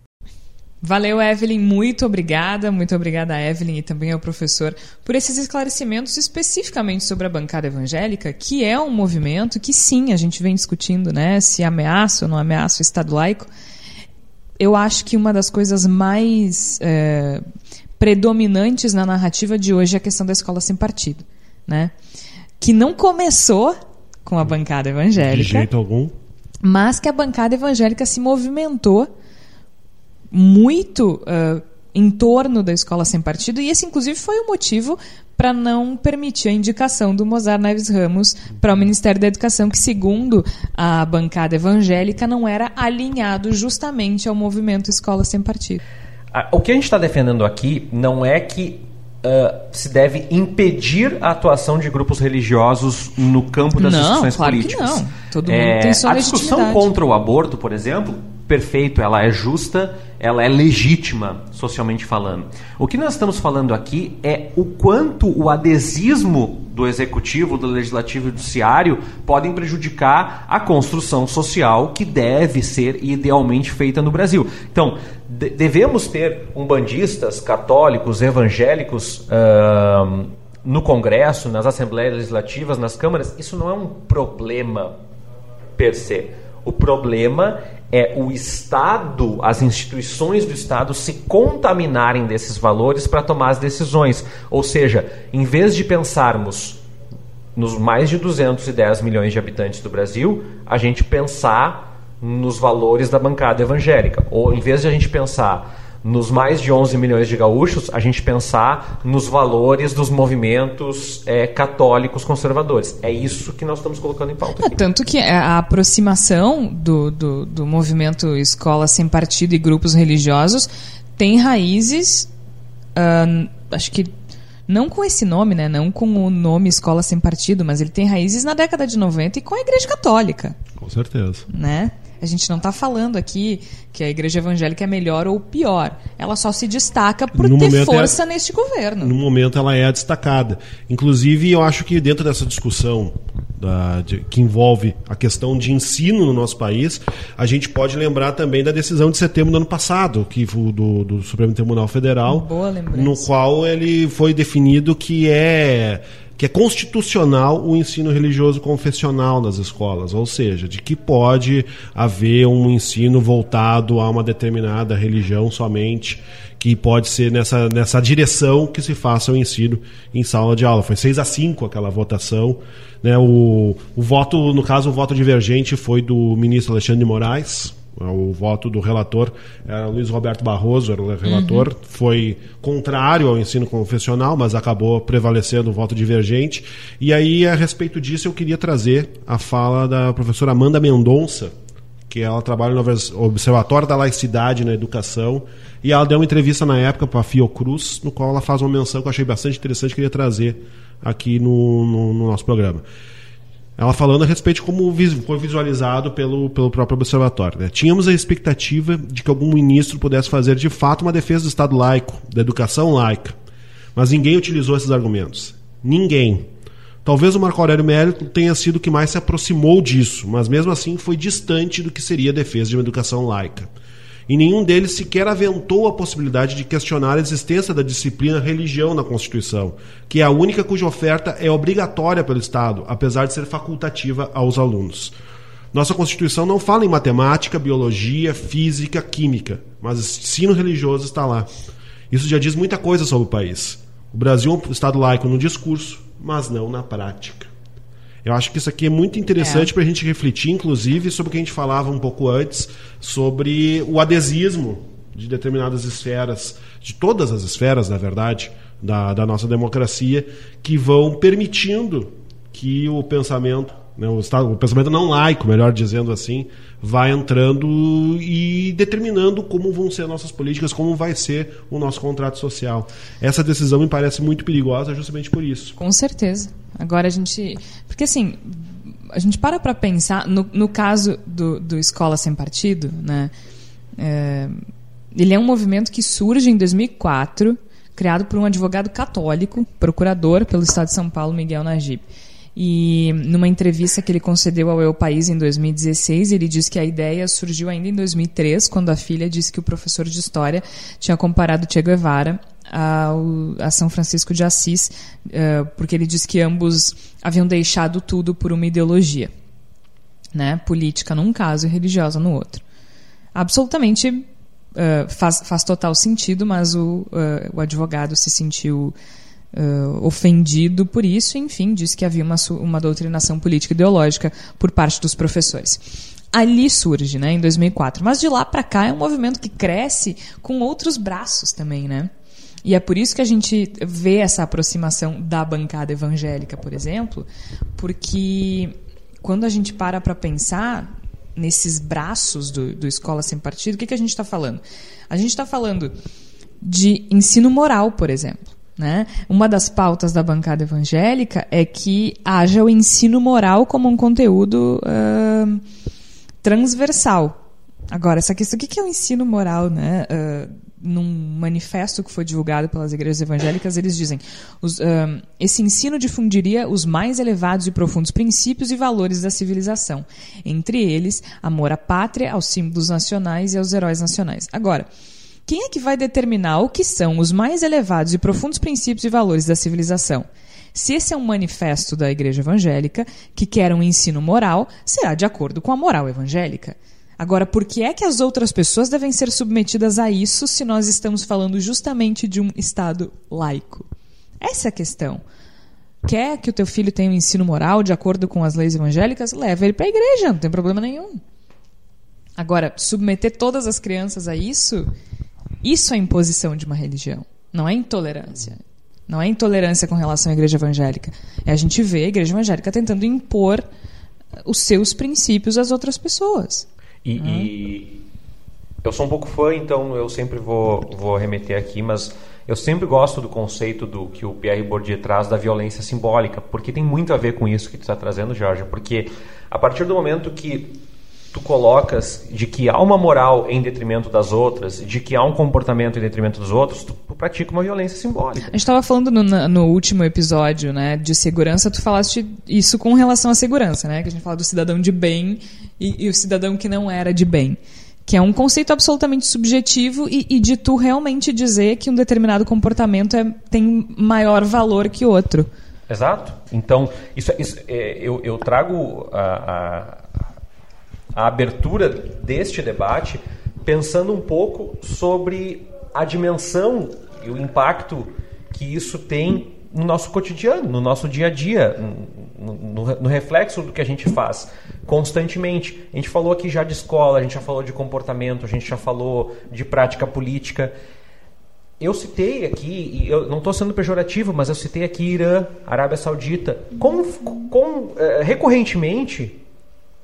S2: Valeu, Evelyn. Muito obrigada. Muito obrigada a Evelyn e também ao professor por esses esclarecimentos especificamente sobre a bancada evangélica, que é um movimento que sim, a gente vem discutindo, né? Se ameaça ou não ameaça o Estado laico. Eu acho que uma das coisas mais é, predominantes na narrativa de hoje é a questão da escola sem partido, né? Que não começou com a bancada evangélica.
S4: De jeito algum.
S2: Mas que a bancada evangélica se movimentou muito uh, em torno da escola sem partido, e esse, inclusive, foi o motivo para não permitir a indicação do Mozart Neves Ramos para o Ministério da Educação, que, segundo a bancada evangélica, não era alinhado justamente ao movimento Escola Sem Partido.
S3: O que a gente está defendendo aqui não é que uh, se deve impedir a atuação de grupos religiosos no campo das
S2: não,
S3: discussões
S2: claro
S3: políticas.
S2: Que não. Todo mundo é, tem sua
S3: a discussão contra o aborto, por exemplo, perfeito, ela é justa, ela é legítima, socialmente falando. O que nós estamos falando aqui é o quanto o adesismo do executivo, do legislativo e do judiciário podem prejudicar a construção social que deve ser idealmente feita no Brasil. Então, de devemos ter umbandistas, católicos, evangélicos. Uh, no Congresso, nas assembleias legislativas, nas câmaras, isso não é um problema per se. O problema é o Estado, as instituições do Estado se contaminarem desses valores para tomar as decisões. Ou seja, em vez de pensarmos nos mais de 210 milhões de habitantes do Brasil, a gente pensar nos valores da bancada evangélica. Ou em vez de a gente pensar nos mais de 11 milhões de gaúchos, a gente pensar nos valores dos movimentos é, católicos conservadores. É isso que nós estamos colocando em pauta.
S2: É, tanto que a aproximação do, do, do movimento Escola Sem Partido e grupos religiosos tem raízes, uh, acho que não com esse nome, né? Não com o nome Escola Sem Partido, mas ele tem raízes na década de 90 e com a Igreja Católica.
S4: Com certeza.
S2: Né? A gente não está falando aqui que a igreja evangélica é melhor ou pior. Ela só se destaca por
S4: No
S2: ter
S4: momento
S2: força
S4: é-
S2: neste governo.
S4: No momento ela é destacada. Inclusive, eu acho que dentro dessa discussão da- de- que envolve a questão de ensino no nosso país, a gente pode lembrar também da decisão de setembro do ano passado, que do, do Supremo Tribunal Federal,
S2: Boa lembrança.
S4: no qual ele foi definido que é que é constitucional o ensino religioso confessional nas escolas, ou seja, de que pode haver um ensino voltado a uma determinada religião somente, que pode ser nessa, nessa direção que se faça o ensino em sala de aula. Foi 6 a 5 aquela votação. Né? O, o voto, no caso, o voto divergente foi do ministro Alexandre de Moraes, o voto do relator era Luiz Roberto Barroso, era o relator, foi contrário ao ensino confessional, mas acabou prevalecendo o voto divergente. E aí, a respeito disso, eu queria trazer a fala da professora Amanda Mendonça, que ela trabalha no Observatório da Laicidade na Educação, e ela deu uma entrevista na época para a Fiocruz, no qual ela faz uma menção que eu achei bastante interessante, queria trazer aqui no, no, no nosso programa. Ela falando a respeito de como foi visualizado pelo, pelo próprio observatório. né? Tínhamos a expectativa de que algum ministro pudesse fazer de fato uma defesa do Estado laico, da educação laica. Mas ninguém utilizou esses argumentos. Ninguém. Talvez o Marco Aurélio Melo tenha sido o que mais se aproximou disso, mas mesmo assim foi distante do que seria a defesa de uma educação laica. E nenhum deles sequer aventou a possibilidade de questionar a existência da disciplina religião na Constituição, que é a única cuja oferta é obrigatória pelo Estado, apesar de ser facultativa aos alunos. Nossa Constituição não fala em matemática, biologia, física, química, mas ensino religioso está lá. Isso já diz muita coisa sobre o país. O Brasil é um Estado laico no discurso, mas não na prática. Eu acho que isso aqui é muito interessante
S2: É.
S4: para a gente refletir, inclusive, sobre o que a gente falava um pouco antes, sobre o adesismo de determinadas esferas, de todas as esferas, na verdade, da, da nossa democracia, que vão permitindo que o pensamento, né, o, estado, o pensamento não laico, melhor dizendo assim, vai entrando e determinando como vão ser nossas políticas, como vai ser o nosso contrato social. Essa decisão me parece muito perigosa justamente por isso.
S2: Com certeza. Agora a gente. Porque assim, a gente para para pensar, no, no caso do, do Escola Sem Partido, né? é, ele é um movimento que surge em 2004, criado por um advogado católico, procurador pelo Estado de São Paulo, Miguel Najib. E numa entrevista que ele concedeu ao Eu País em 2016, ele diz que a ideia surgiu ainda em 2003, quando a filha disse que o professor de história tinha comparado Che Guevara ao, a São Francisco de Assis, uh, porque ele diz que ambos haviam deixado tudo por uma ideologia, né? política num caso e religiosa no outro. Absolutamente uh, faz, faz total sentido, mas o, uh, o advogado se sentiu uh, ofendido por isso, enfim, disse que havia uma, uma doutrinação política ideológica por parte dos professores. Ali surge, né, em 2004. Mas de lá para cá é um movimento que cresce com outros braços também, né? E é por isso que a gente vê essa aproximação da bancada evangélica, por exemplo, porque quando a gente para para pensar nesses braços do, do Escola Sem Partido, o que, que a gente está falando? A gente está falando de ensino moral, por exemplo. Né? Uma das pautas da bancada evangélica é que haja o ensino moral como um conteúdo uh, transversal. Agora, essa questão, o que é o ensino moral? Né? Uh, num manifesto que foi divulgado pelas igrejas evangélicas, eles dizem: os, esse ensino difundiria os mais elevados e profundos princípios e valores da civilização, entre eles amor à pátria, aos símbolos nacionais e aos heróis nacionais. Agora, quem é que vai determinar o que são os mais elevados e profundos princípios e valores da civilização? Se esse é um manifesto da Igreja Evangélica que quer um ensino moral, será de acordo com a moral evangélica. Agora, por que é que as outras pessoas devem ser submetidas a isso se nós estamos falando justamente de um Estado laico? Essa é a questão. Quer que o teu filho tenha um ensino moral de acordo com as leis evangélicas? Leva ele para a igreja, não tem problema nenhum. Agora, submeter todas as crianças a isso isso é imposição de uma religião, não é intolerância. Não é intolerância com relação à igreja evangélica. É a gente ver a igreja evangélica tentando impor os seus princípios às outras pessoas.
S3: E, hum. e eu sou um pouco fã, então eu sempre vou, vou remeter aqui, mas eu sempre gosto do conceito do que o Pierre Bourdieu traz da violência simbólica, porque tem muito a ver com isso que tu está trazendo, Jorge. Porque a partir do momento que tu colocas de que há uma moral em detrimento das outras, de que há um comportamento em detrimento dos outros, tu pratica uma violência simbólica.
S2: A gente estava falando no, no, último episódio, né, de segurança, tu falaste isso com relação à segurança, né, que a gente fala do cidadão de bem e, e o cidadão que não era de bem. Que é um conceito absolutamente subjetivo e, e de tu realmente dizer que um determinado comportamento é, tem maior valor que outro.
S3: Exato. Então, isso, isso é, eu, eu trago a, a abertura deste debate pensando um pouco sobre a dimensão e o impacto que isso tem no nosso cotidiano, no nosso dia a dia, no, no, no, reflexo do que a gente faz constantemente. A gente falou aqui já de escola, a gente já falou de comportamento, a gente já falou de prática política. Eu citei aqui, eu não estou sendo pejorativo, mas eu citei aqui Irã, Arábia Saudita. Como, como é, recorrentemente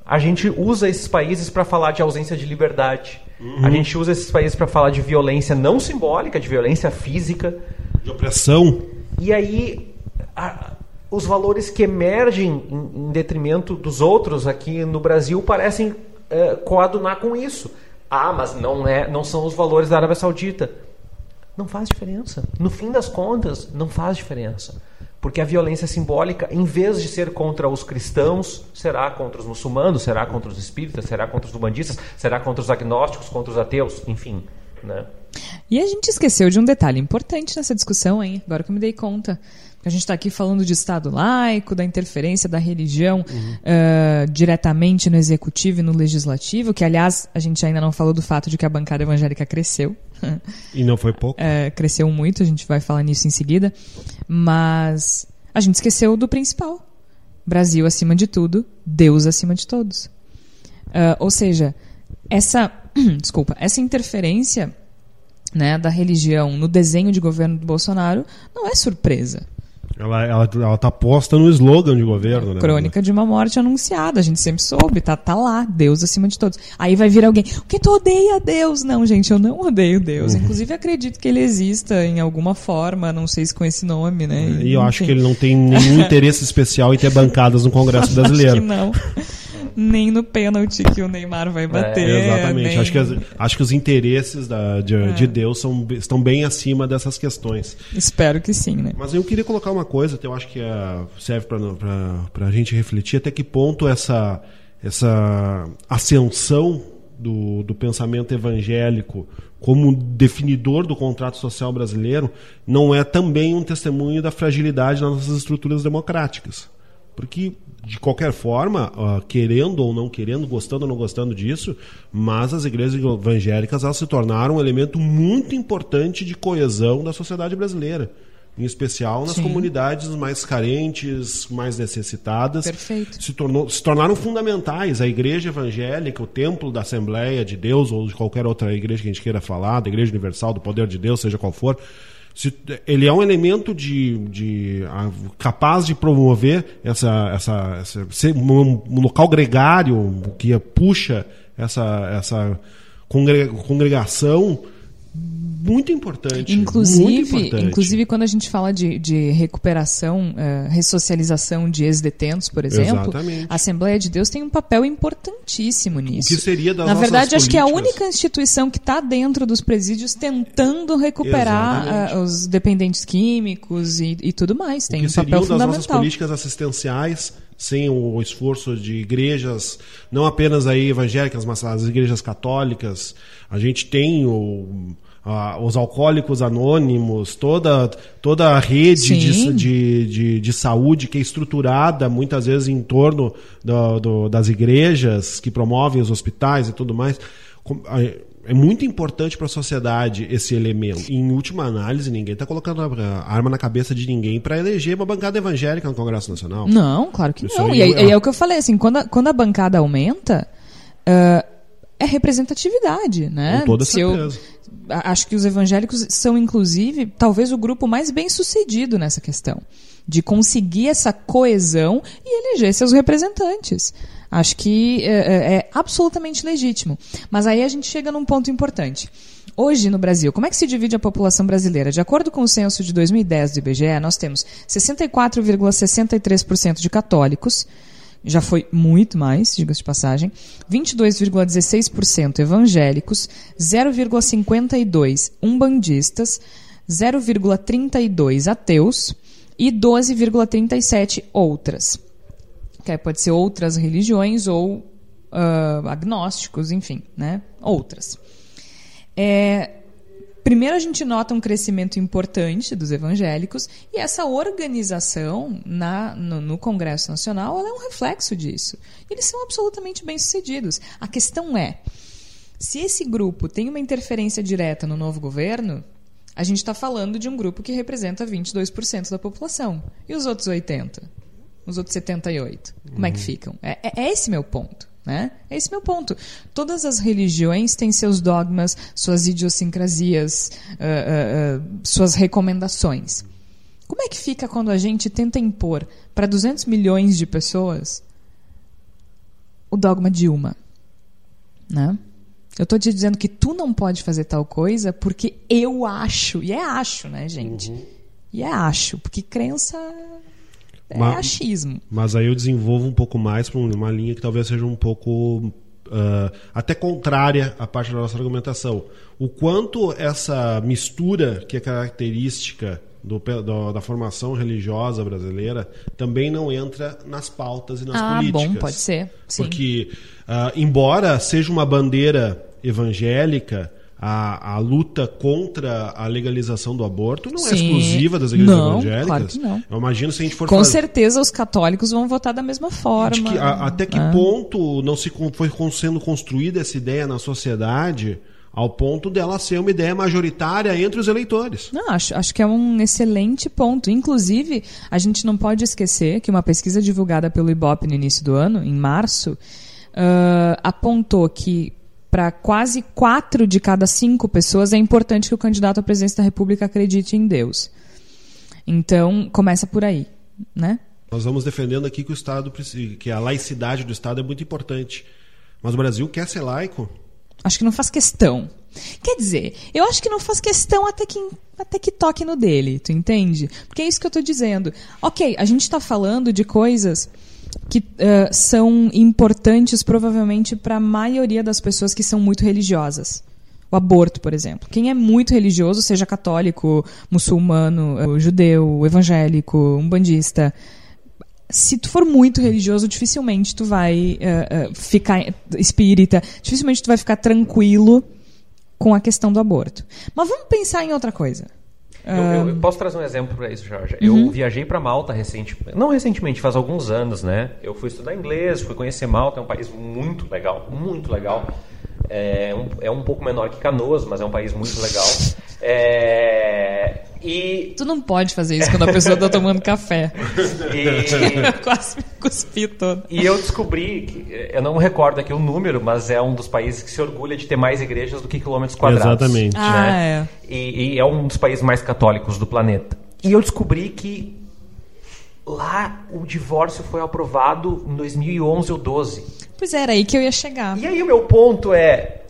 S3: a gente usa esses países para falar de ausência de liberdade. Uhum. A gente usa esses países para falar de violência não simbólica, de violência física.
S4: De opressão.
S3: E aí, a, os valores que emergem em, em, detrimento dos outros aqui no Brasil parecem é, coadunar com isso. Ah, mas não, é, não são os valores da Arábia Saudita. Não faz diferença. No fim das contas, não faz diferença. Porque a violência simbólica, em vez de ser contra os cristãos, será contra os muçulmanos, será contra os espíritas, será contra os umbandistas, será contra os agnósticos, contra os ateus, enfim. Né?
S2: E a gente esqueceu de um detalhe importante nessa discussão, hein? Agora que eu me dei conta. A gente está aqui falando de Estado laico, da interferência da religião uhum. uh, diretamente no executivo e no legislativo, que, aliás, a gente ainda não falou do fato de que a bancada evangélica cresceu.
S4: E não foi pouco.
S2: Uh, cresceu muito, a gente vai falar nisso em seguida. Mas a gente esqueceu do principal: Brasil acima de tudo, Deus acima de todos. Uh, ou seja, essa, desculpa, essa interferência né, da religião no desenho de governo do Bolsonaro não é surpresa.
S4: Ela, ela, ela tá posta no slogan de governo, né?
S2: Crônica de uma morte anunciada, a gente sempre soube, tá, tá lá, Deus acima de todos. Aí vai vir alguém, o que tu odeia Deus? Não, gente, eu não odeio Deus. Uhum. Inclusive acredito que ele exista em alguma forma, não sei se com esse nome, né?
S4: E eu acho que ele não tem nenhum interesse especial em ter bancadas no Congresso brasileiro.
S2: Acho que não. Nem no pênalti que o Neymar vai bater.
S4: É, Exatamente.
S2: nem-
S4: Acho, que, as- acho que os interesses da- de,
S2: É.
S4: de Deus são, estão bem acima dessas questões.
S2: Espero que sim, né?
S4: Mas eu queria colocar uma coisa que eu acho que é, serve para a gente refletir até que ponto essa, essa ascensão do, do pensamento evangélico como definidor do contrato social brasileiro não é também um testemunho da fragilidade das nossas estruturas democráticas. Porque, de qualquer forma, ah, querendo ou não querendo, gostando ou não gostando disso, mas as igrejas evangélicas elas se tornaram um elemento muito importante de coesão da sociedade brasileira. Em especial nas
S2: Sim.
S4: comunidades mais carentes, mais necessitadas.
S2: Perfeito.
S4: Se, tornou, se tornaram fundamentais. A igreja evangélica, o templo da Assembleia de Deus, ou de qualquer outra igreja que a gente queira falar, da Igreja Universal, do Poder de Deus, seja qual for, se- ele é um elemento de, de ah, capaz de promover essa, essa, essa ser um, um local gregário que puxa essa, essa congre- congregação muito importante. muito
S2: Inclusive,
S4: importante.
S2: inclusive quando a gente fala de, de recuperação, eh, ressocialização de ex-detentos, por exemplo,
S4: Exatamente.
S2: a Assembleia de Deus tem um papel importantíssimo nisso.
S4: que seria das
S2: Na verdade, acho que é a
S4: políticas?
S2: única instituição que está dentro dos presídios tentando recuperar ah, os dependentes químicos e, e tudo mais. Tem
S4: que
S2: um papel
S4: seriam das nossas
S2: fundamental.
S4: políticas assistenciais sem o esforço de igrejas, não apenas aí evangélicas, mas as igrejas católicas. A gente tem o, a- os alcoólicos anônimos, toda, toda a rede de, de, de, de saúde que é estruturada muitas vezes em torno do- do- das igrejas que promovem os hospitais e tudo mais. É muito importante para a sociedade esse elemento. Em última análise, ninguém está colocando a arma na cabeça de ninguém para eleger uma bancada evangélica no Congresso Nacional.
S2: Não, claro que
S4: Isso
S2: não. E é,
S4: é-
S2: o que eu falei, assim, quando a, quando a bancada aumenta, ah, é representatividade, né?
S4: Com toda
S2: Se eu-
S4: certeza.
S2: a- acho que os evangélicos são, inclusive, talvez o grupo mais bem sucedido nessa questão. De conseguir essa coesão e eleger seus representantes. Acho que é, é- é absolutamente legítimo. Mas aí a gente chega num ponto importante. Hoje, no Brasil, como é que se divide a população brasileira? De acordo com o censo de 2010 do IBGE, nós temos 64,63% de católicos, já foi muito mais, diga-se de passagem, 22,16% evangélicos, 0,52% umbandistas, 0,32% ateus e 12,37% outras. Que pode ser outras religiões ou ah, agnósticos, enfim, né? Outras. É, primeiro a gente nota um crescimento importante dos evangélicos e essa organização na, no, no Congresso Nacional é um reflexo disso. Eles são absolutamente bem-sucedidos. A questão é, se esse grupo tem uma interferência direta no novo governo, a gente está falando de um grupo que representa 22% da população. E os outros 80%? Os outros 78%? Como é que ficam? É, é- é esse meu ponto. Né? É esse meu ponto. Todas as religiões têm seus dogmas, suas idiosincrasias, ah, ah, ah, suas recomendações. Como é que fica quando a gente tenta impor para 200 milhões de pessoas o dogma de uma? Né? Eu estou te dizendo que tu não pode fazer tal coisa porque eu acho. E é acho, né, gente? E é acho, porque crença é
S4: Ma-
S2: achismo.
S4: Mas aí eu desenvolvo um pouco mais para uma linha que talvez seja um pouco ah, até contrária à parte da nossa argumentação. O quanto essa mistura que é característica do do- da formação religiosa brasileira também não entra nas pautas e nas
S2: ah,
S4: políticas.
S2: bom, pode ser. Sim.
S4: Porque, ah, embora seja uma bandeira evangélica, a, a luta contra a legalização do aborto não é
S2: Sim.
S4: exclusiva das igrejas
S2: Não,
S4: evangélicas.
S2: claro que não.
S4: Eu imagino se a gente for
S2: Com
S4: fazer-
S2: certeza os católicos vão votar da mesma forma.
S4: que, a- até que
S2: né?
S4: ponto não se foi sendo construída essa ideia na sociedade ao ponto dela ser uma ideia majoritária entre os eleitores.
S2: Não, acho, acho que é um excelente ponto. Inclusive, a gente não pode esquecer que uma pesquisa divulgada pelo IBOP no início do ano, em março, ah, apontou que para quase quatro de cada cinco pessoas é importante que o candidato à presidência da República acredite em Deus. Então, começa por aí, né?
S4: Nós vamos defendendo aqui que o Estado que a laicidade do Estado é muito importante. Mas o Brasil quer ser laico?
S2: Acho que não faz questão. Quer dizer, eu acho que não faz questão até que, até que toque no dele, tu entende? Porque é isso que eu tô dizendo. Ok, a gente tá falando de coisas que uh, são importantes provavelmente para a maioria das pessoas que são muito religiosas. O aborto, por exemplo. Quem é muito religioso, seja católico, muçulmano, judeu, evangélico, umbandista, se tu for muito religioso, dificilmente tu vai uh, uh, ficar espírita, dificilmente tu vai ficar tranquilo com a questão do aborto. Mas vamos pensar em outra coisa.
S3: Eu, eu, eu posso trazer um exemplo para isso, Jorge. Uhum. Eu viajei para Malta recentemente, não recentemente, faz alguns anos, né? Eu fui estudar inglês, fui conhecer Malta, é um país muito legal, muito legal. É um, é um pouco menor que Canoas, mas é um país muito legal. É, e...
S2: Tu não pode fazer isso quando a pessoa está tomando café. E... Quase me cuspi todo.
S3: E eu descobri, que, eu não recordo aqui o número, mas é um dos países que se orgulha de ter mais igrejas do que quilômetros quadrados.
S4: Exatamente.
S3: Né?
S2: Ah, é.
S3: E, e é um dos países mais católicos do planeta. E eu descobri que lá o divórcio foi aprovado em 2011 ou 12.
S2: Pois era aí que eu ia chegar.
S3: E aí o meu ponto é,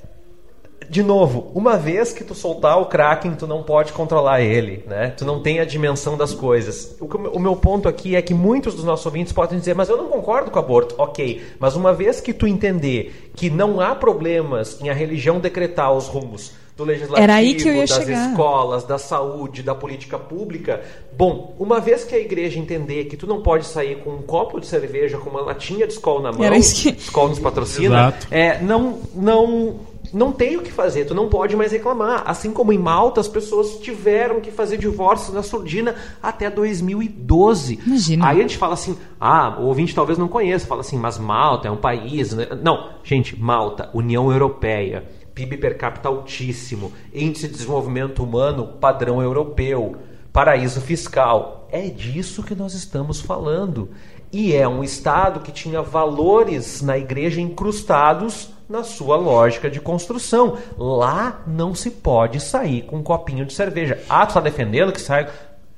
S3: de novo, uma vez que tu soltar o Kraken, tu não pode controlar ele, né? Tu não tem a dimensão das coisas. O, o meu ponto aqui é que muitos dos nossos ouvintes podem dizer, mas eu não concordo com o aborto. Ok, mas uma vez que tu entender que não há problemas em a religião decretar os rumos do legislativo,
S2: Era aí que eu ia
S3: das
S2: chegar.
S3: escolas, da saúde, da política pública. Bom, uma vez que a igreja entender que tu não pode sair com um copo de cerveja, com uma latinha de escola na mão,
S2: Era isso que-
S3: escola nos patrocina, é, não, não, não tem o que fazer, tu não pode mais reclamar. Assim como em Malta, as pessoas tiveram que fazer divórcio na surdina até 2012.
S2: Imagina.
S3: Aí a gente fala assim, ah, o ouvinte talvez não conheça, fala assim, mas Malta é um país. Né? Não, gente, Malta, União Europeia, PIB per capita altíssimo, índice de desenvolvimento humano padrão europeu, paraíso fiscal. É disso que nós estamos falando. E é um Estado que tinha valores na igreja incrustados na sua lógica de construção. Lá não se pode sair com um copinho de cerveja. Ah, tu está defendendo que sai.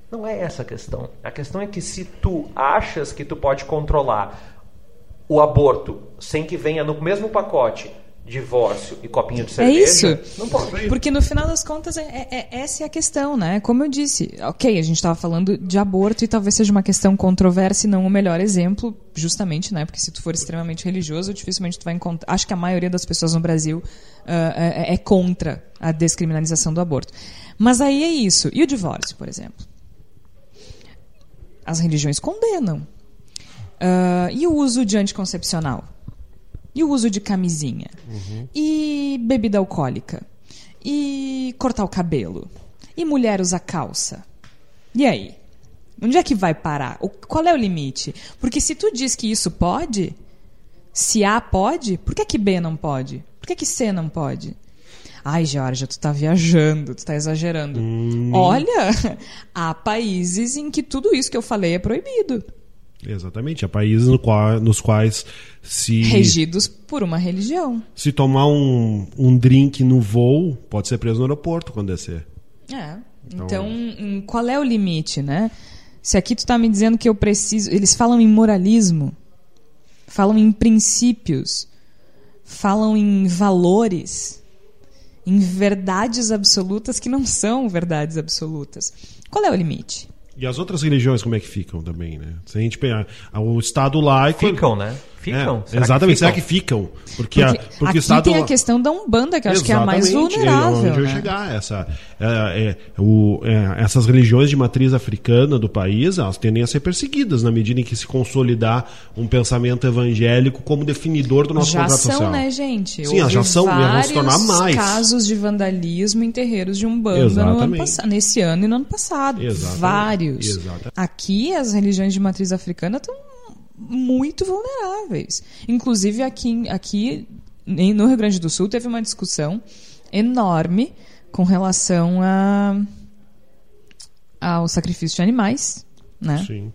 S3: Não é essa a questão. A questão é que se tu achas que tu pode controlar o aborto sem que venha no mesmo pacote divórcio e copinho de
S2: É
S3: cerveja,
S2: isso.
S3: não pode.
S2: Porque no final das contas, é, é- é- essa é a questão, né? Como eu disse, ok, a gente estava falando de aborto e talvez seja uma questão controversa e não o melhor exemplo, justamente, né? Porque se tu for extremamente religioso, dificilmente tu vai encontrar. Acho que a maioria das pessoas no Brasil ah, é, é contra a descriminalização do aborto. Mas aí é isso. E o divórcio, por exemplo? As religiões condenam. Ah, e o uso de anticoncepcional? E o uso de camisinha? E bebida alcoólica? E cortar o cabelo? E mulher usar calça? E aí? Onde é que vai parar? O- qual é o limite? Porque se tu diz que isso pode, se A pode, por que, que B não pode? Por que, que C não pode? Ai, Georgia, tu tá viajando, tu tá exagerando. Olha, há países em que tudo isso que eu falei é proibido.
S4: Exatamente. Há países no qual- nos quais se,
S2: Regidos por uma religião.
S4: se tomar um, um drink no voo, pode ser preso no aeroporto quando descer.
S2: É. Então, hum, qual é o limite, né? Se aqui tu tá me dizendo que eu preciso. Eles falam em moralismo, falam em princípios, falam em valores, em verdades absolutas que não são verdades absolutas. Qual é o limite?
S4: E as outras religiões como é que ficam também, né? Se a gente pegar o Estado laico...
S3: Ficam, né?
S4: É,
S3: Ficam. Será
S4: exatamente,
S3: que
S4: será que ficam? Porque, a-
S2: Porque,
S4: porque o
S2: aqui
S4: Estado...
S2: tem a questão da Umbanda, que eu acho que é a mais vulnerável.
S4: Onde eu ia
S2: né?
S4: chegar. Essa, é, é, o- é, essas religiões de matriz africana do país, elas tendem a ser perseguidas na medida em que se consolidar um pensamento evangélico como definidor do nosso
S2: já
S4: contrato
S2: são,
S4: social.
S2: né, gente?
S4: Sim, elas já são, e vão se tornar mais.
S2: casos de vandalismo em terreiros de Umbanda no ano nesse ano e no ano passado.
S4: Exatamente.
S2: Vários.
S4: Exatamente.
S2: Aqui, as religiões de matriz africana estão muito vulneráveis. Inclusive, aqui, aqui no Rio Grande do Sul, teve uma discussão enorme com relação a, ao sacrifício de animais, né?
S4: Sim.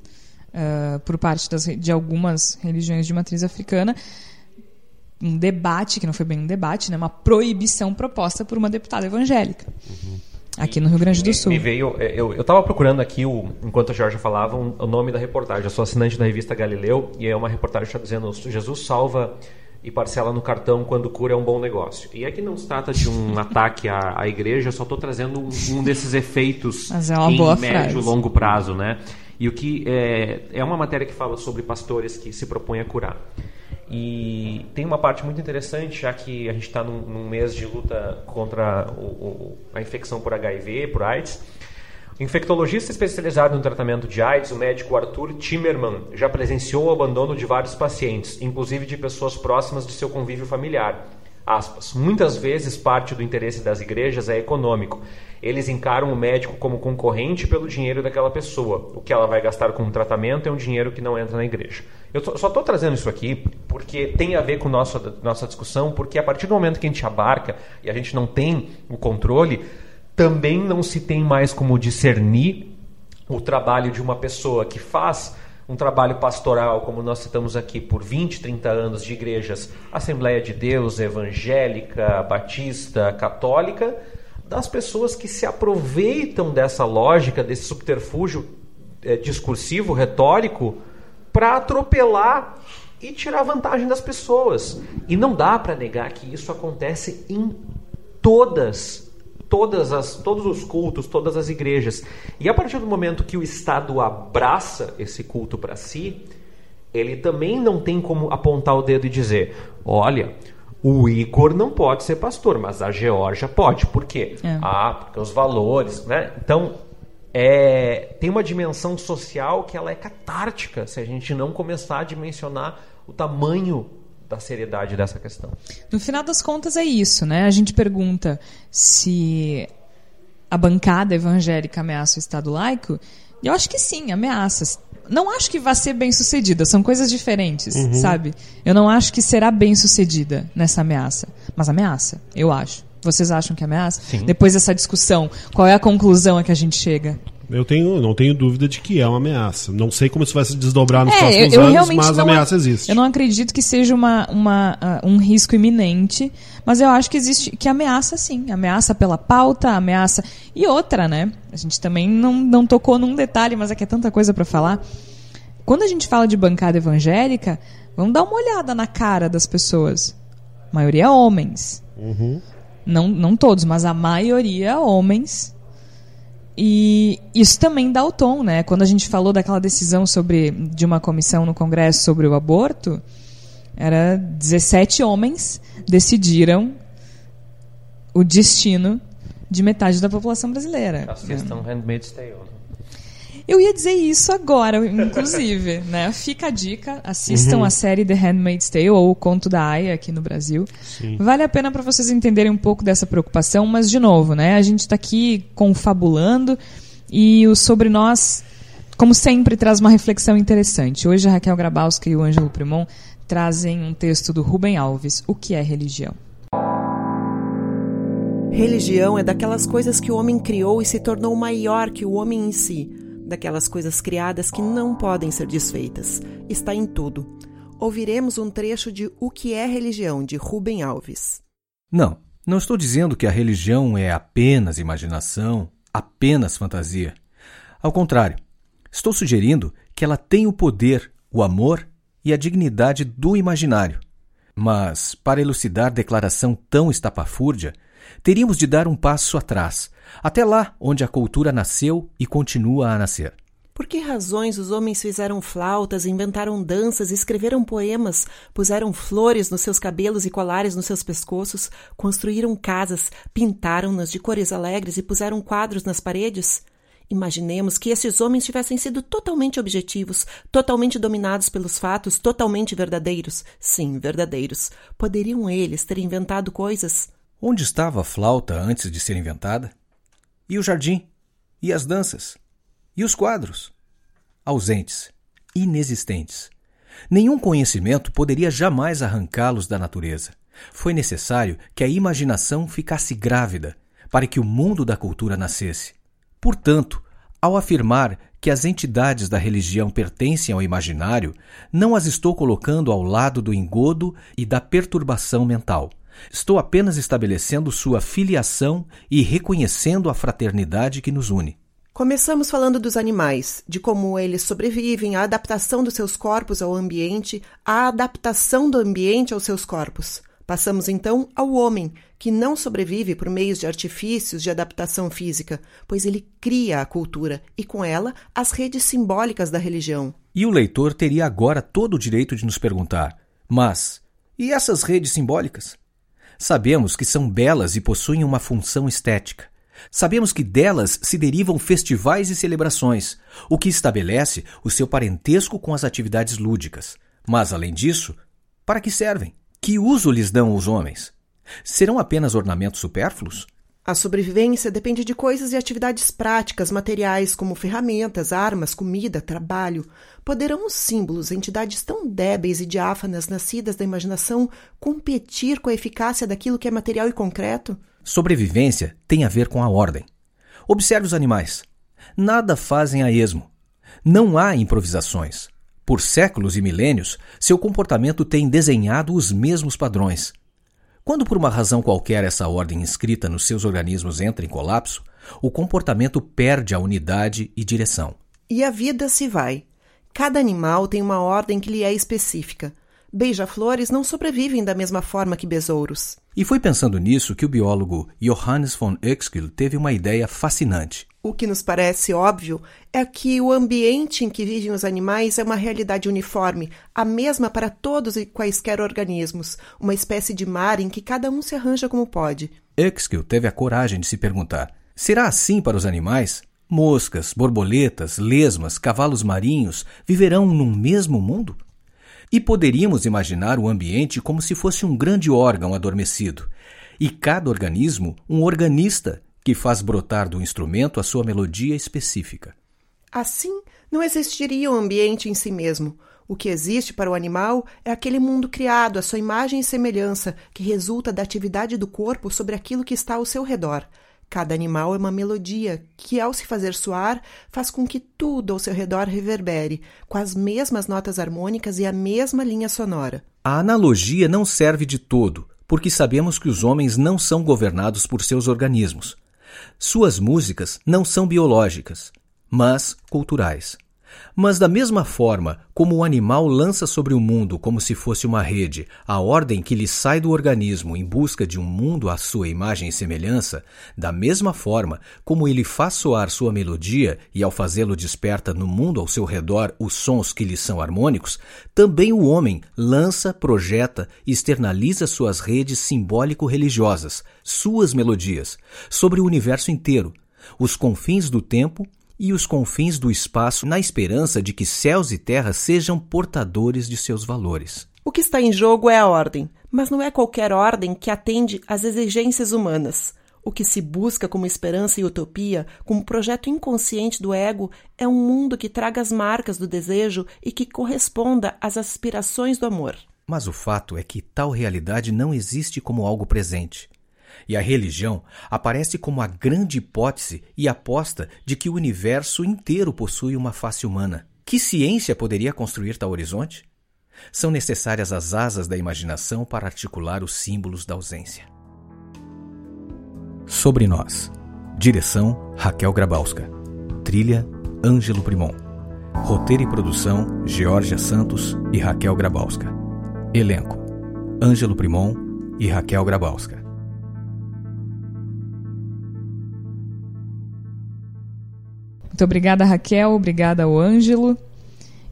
S2: uh, por parte das, de algumas religiões de matriz africana um debate, que não foi bem um debate, né, uma proibição proposta por uma deputada evangélica aqui no Rio Grande do Sul.
S3: Me veio, é, eu, eu tava procurando aqui, o, enquanto a Jorge falava, um- o nome da reportagem. Eu sou assinante da revista Galileu e é uma reportagem que está dizendo Jesus salva e parcela no cartão quando cura é um bom negócio. E aqui não se trata de um ataque à, à igreja, eu só estou trazendo um, um, desses efeitos
S2: Mas é uma
S3: em
S2: boa
S3: médio
S2: frase.
S3: longo prazo, né? E o que é, é uma matéria que fala sobre pastores que se propõem a curar. E tem uma parte muito interessante, já que a gente está num, num, mês de luta contra o, o, a infecção por HIV, por AIDS. O infectologista especializado no tratamento de AIDS, o médico Arthur Timmerman, já presenciou o abandono de vários pacientes, inclusive de pessoas próximas de seu convívio familiar. Aspas. Muitas vezes parte do interesse das igrejas é econômico. Eles encaram o médico como concorrente pelo dinheiro daquela pessoa. O que ela vai gastar com o tratamento é um dinheiro que não entra na igreja. Eu só estou trazendo isso aqui porque tem a ver com nossa, nossa discussão, porque a partir do momento que a gente abarca e a gente não tem o controle, também não se tem mais como discernir o trabalho de uma pessoa que faz um trabalho pastoral, como nós citamos aqui, por 20, 30 anos de igrejas, Assembleia de Deus, evangélica, batista, católica, das pessoas que se aproveitam dessa lógica, desse subterfúgio é, discursivo, retórico, para atropelar e tirar vantagem das pessoas. E não dá para negar que isso acontece em todas todas as, todos os cultos, todas as igrejas. E a partir do momento que o Estado abraça esse culto para si, ele também não tem como apontar o dedo e dizer: olha, o Igor não pode ser pastor, mas a Georgia pode. Por quê?
S2: É.
S3: Ah, porque os valores, né? Então, é, tem uma dimensão social que ela é catártica se a gente não começar a dimensionar o tamanho da seriedade dessa questão.
S2: No final das contas é isso, né? A gente pergunta se a bancada evangélica ameaça o Estado laico. E eu acho que sim, ameaça. Não acho que vai ser bem sucedida, são coisas diferentes,
S4: Uhum.
S2: sabe? Eu não acho que será bem sucedida nessa ameaça. Mas ameaça, eu acho. Vocês acham que ameaça?
S3: Sim.
S2: Depois dessa discussão, qual é a conclusão a que a gente chega?
S4: Eu tenho, não tenho dúvida de que é uma ameaça. Não sei como isso vai se desdobrar nos
S2: É,
S4: próximos
S2: eu, eu
S4: anos, mas a ameaça existe.
S2: Eu não acredito que seja uma, uma, ah, um risco iminente, mas eu acho que existe que ameaça sim, ameaça pela pauta, ameaça e outra, né? A gente também não, não tocou num detalhe, mas é que é tanta coisa para falar. Quando a gente fala de bancada evangélica, vamos dar uma olhada na cara das pessoas. A maioria homens. Não, não todos, mas a maioria homens. E isso também dá o tom, né? Quando a gente falou daquela decisão sobre de uma comissão no Congresso sobre o aborto, era 17 homens decidiram o destino de metade da população brasileira.
S3: Assistam Handmaid's Tale.
S2: Eu ia dizer isso agora, inclusive, né? Fica a dica, assistam a série The Handmaid's Tale ou o Conto da Aya aqui no Brasil. Vale a pena para vocês entenderem um pouco dessa preocupação, mas de novo, né? A gente está aqui confabulando e o sobre nós, como sempre, traz uma reflexão interessante. Hoje a Raquel Grabowska e o Ângelo Primon trazem um texto do Rubem Alves, O que é religião?
S8: Religião é daquelas coisas que o homem criou e se tornou maior que o homem em si, daquelas coisas criadas que não podem ser desfeitas. Está em tudo. Ouviremos um trecho de O que é religião, de Rubem Alves.
S9: Não, não estou dizendo que a religião é apenas imaginação, apenas fantasia. Ao contrário, estou sugerindo que ela tem o poder, o amor e a dignidade do imaginário. Mas, para elucidar declaração tão estapafúrdia, teríamos de dar um passo atrás, até lá onde a cultura nasceu e continua a nascer.
S8: Por que razões os homens fizeram flautas, inventaram danças, escreveram poemas, puseram flores nos seus cabelos e colares nos seus pescoços, construíram casas, pintaram-nas de cores alegres e puseram quadros nas paredes? Imaginemos que esses homens tivessem sido totalmente objetivos, totalmente dominados pelos fatos, totalmente verdadeiros. Sim, verdadeiros. Poderiam eles ter inventado coisas?
S9: Onde estava a flauta antes de ser inventada? E o jardim? E as danças? E os quadros? Ausentes, inexistentes. Nenhum conhecimento poderia jamais arrancá-los da natureza. Foi necessário que a imaginação ficasse grávida para que o mundo da cultura nascesse. Portanto, ao afirmar que as entidades da religião pertencem ao imaginário, não as estou colocando ao lado do engodo e da perturbação mental. Estou apenas estabelecendo sua filiação e reconhecendo a fraternidade que nos une.
S8: Começamos falando dos animais, de como eles sobrevivem, a adaptação dos seus corpos ao ambiente, a adaptação do ambiente aos seus corpos. Passamos então ao homem, que não sobrevive por meios de artifícios de adaptação física, pois ele cria a cultura e, com ela, as redes simbólicas da religião.
S9: E o leitor teria agora todo o direito de nos perguntar: mas e essas redes simbólicas? Sabemos que são belas e possuem uma função estética. Sabemos que delas se derivam festivais e celebrações, o que estabelece o seu parentesco com as atividades lúdicas. Mas, além disso, para que servem? Que uso lhes dão os homens? Serão apenas ornamentos supérfluos?
S8: A sobrevivência depende de coisas e atividades práticas, materiais, como ferramentas, armas, comida, trabalho. Poderão os símbolos, entidades tão débeis e diáfanas nascidas da imaginação, competir com a eficácia daquilo que é material e concreto?
S9: Sobrevivência tem a ver com a ordem. Observe os animais. Nada fazem a esmo. Não há improvisações. Por séculos e milênios, seu comportamento tem desenhado os mesmos padrões. Quando por uma razão qualquer essa ordem inscrita nos seus organismos entra em colapso, o comportamento perde a unidade e direção.
S8: E a vida se vai. Cada animal tem uma ordem que lhe é específica. Beija-flores não sobrevivem da mesma forma que besouros.
S9: E foi pensando nisso que o biólogo Johannes von Uexküll teve uma ideia fascinante.
S8: O que nos parece óbvio é que o ambiente em que vivem os animais é uma realidade uniforme, a mesma para todos e quaisquer organismos, uma espécie de mar em que cada um se arranja como pode.
S9: Uexküll teve a coragem de se perguntar: será assim para os animais? Moscas, borboletas, lesmas, cavalos marinhos viverão num mesmo mundo? E poderíamos imaginar o ambiente como se fosse um grande órgão adormecido, e cada organismo um organista que faz brotar do instrumento a sua melodia específica.
S8: Assim, não existiria o ambiente em si mesmo. O que existe para o animal é aquele mundo criado à sua imagem e semelhança, que resulta da atividade do corpo sobre aquilo que está ao seu redor. Cada animal é uma melodia que, ao se fazer soar, faz com que tudo ao seu redor reverbere, com as mesmas notas harmônicas e a mesma linha sonora.
S9: A analogia não serve de todo, porque sabemos que os homens não são governados por seus organismos. Suas músicas não são biológicas, mas culturais. Mas, da mesma forma como o animal lança sobre o mundo como se fosse uma rede a ordem que lhe sai do organismo em busca de um mundo à sua imagem e semelhança, da mesma forma como ele faz soar sua melodia e, ao fazê-lo, desperta no mundo ao seu redor os sons que lhe são harmônicos, também o homem lança, projeta e externaliza suas redes simbólico-religiosas, suas melodias, sobre o universo inteiro, os confins do tempo e os confins do espaço na esperança de que céus e terra sejam portadores de seus valores.
S8: O que está em jogo é a ordem, mas não é qualquer ordem que atende às exigências humanas. O que se busca como esperança e utopia, como projeto inconsciente do ego, é um mundo que traga as marcas do desejo e que corresponda às aspirações do amor.
S9: Mas o fato é que tal realidade não existe como algo presente. E a religião aparece como a grande hipótese e aposta de que o universo inteiro possui uma face humana. Que ciência poderia construir tal horizonte? São necessárias as asas da imaginação para articular os símbolos da ausência. Sobre nós. Direção: Raquel Grabowska. Trilha: Ângelo Primon. Roteiro e produção: Georgia Santos e Raquel Grabowska. Elenco: Ângelo Primon e Raquel Grabowska.
S2: Muito obrigada, Raquel. Obrigada ao Ângelo.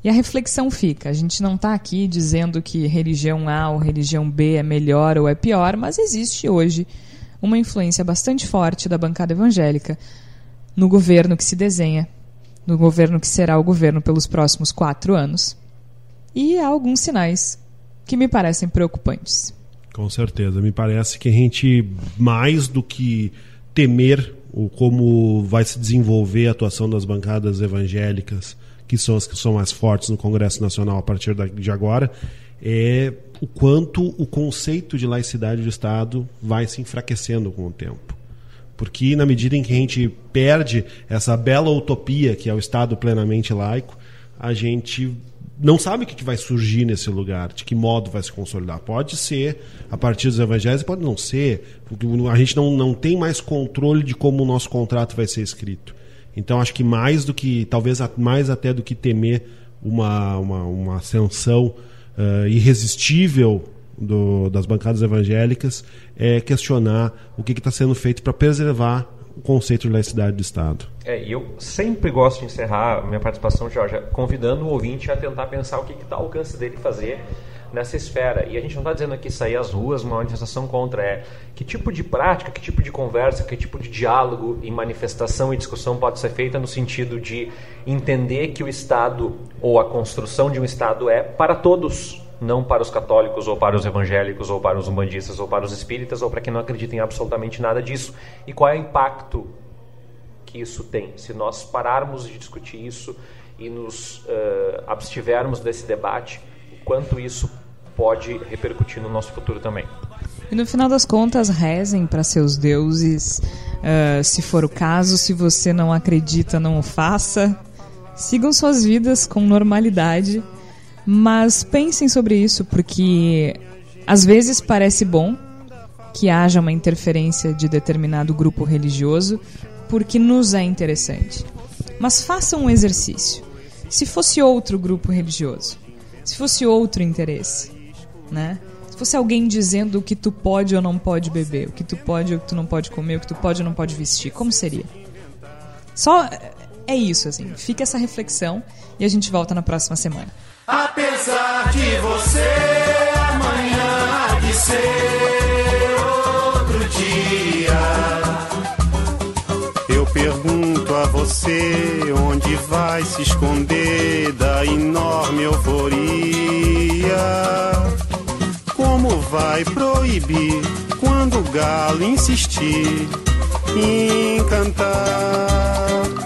S2: E a reflexão fica: a gente não está aqui dizendo que religião A ou religião B é melhor ou é pior, mas existe hoje uma influência bastante forte da bancada evangélica no governo que se desenha, no governo que será o governo pelos próximos quatro anos. E há alguns sinais que me parecem preocupantes.
S4: Com certeza. Me parece que a gente, mais do que temer o como vai se desenvolver a atuação das bancadas evangélicas, que são as que são mais fortes no Congresso Nacional a partir de agora, é o quanto o conceito de laicidade de Estado vai se enfraquecendo com o tempo. Porque na medida em que a gente perde essa bela utopia que é o Estado plenamente laico, a gente não sabe o que vai surgir nesse lugar, de que modo vai se consolidar. Pode ser a partir dos evangelhos, pode não ser, porque a gente não, não tem mais controle de como o nosso contrato vai ser escrito. Então acho que mais do que, talvez mais até do que temer uma, uma, uma ascensão uh, irresistível do, das bancadas evangélicas, é questionar o que está sendo feito para preservar o conceito de laicidade do Estado.
S3: É, e eu sempre gosto de encerrar minha participação, Jorge, convidando o ouvinte a tentar pensar o que está ao alcance dele fazer nessa esfera. E a gente não está dizendo aqui sair às ruas uma manifestação contra, é que tipo de prática, que tipo de conversa, que tipo de diálogo e manifestação e discussão pode ser feita no sentido de entender que o Estado ou a construção de um Estado é para todos, não para os católicos ou para os evangélicos ou para os umbandistas ou para os espíritas ou para quem não acredita em absolutamente nada disso. E qual é o impacto que isso tem? Se nós pararmos de discutir isso e nos uh, abstivermos desse debate, quanto isso pode repercutir no nosso futuro também.
S2: E no final das contas, rezem para seus deuses, uh, se for o caso. Se você não acredita, não o faça. Sigam suas vidas com normalidade, mas pensem sobre isso, porque às vezes parece bom que haja uma interferência de determinado grupo religioso, porque nos é interessante. Mas façam um exercício. Se fosse outro grupo religioso, se fosse outro interesse, né? Se fosse alguém dizendo o que tu pode ou não pode beber, o que tu pode ou que tu não pode comer, o que tu pode ou não pode vestir, como seria? Só é isso, assim. Fica essa reflexão e a gente volta na próxima semana.
S1: Apesar de você amanhã de ser outro dia.
S10: Onde vai se esconder da enorme euforia. Como vai proibir quando o galo insistir em cantar?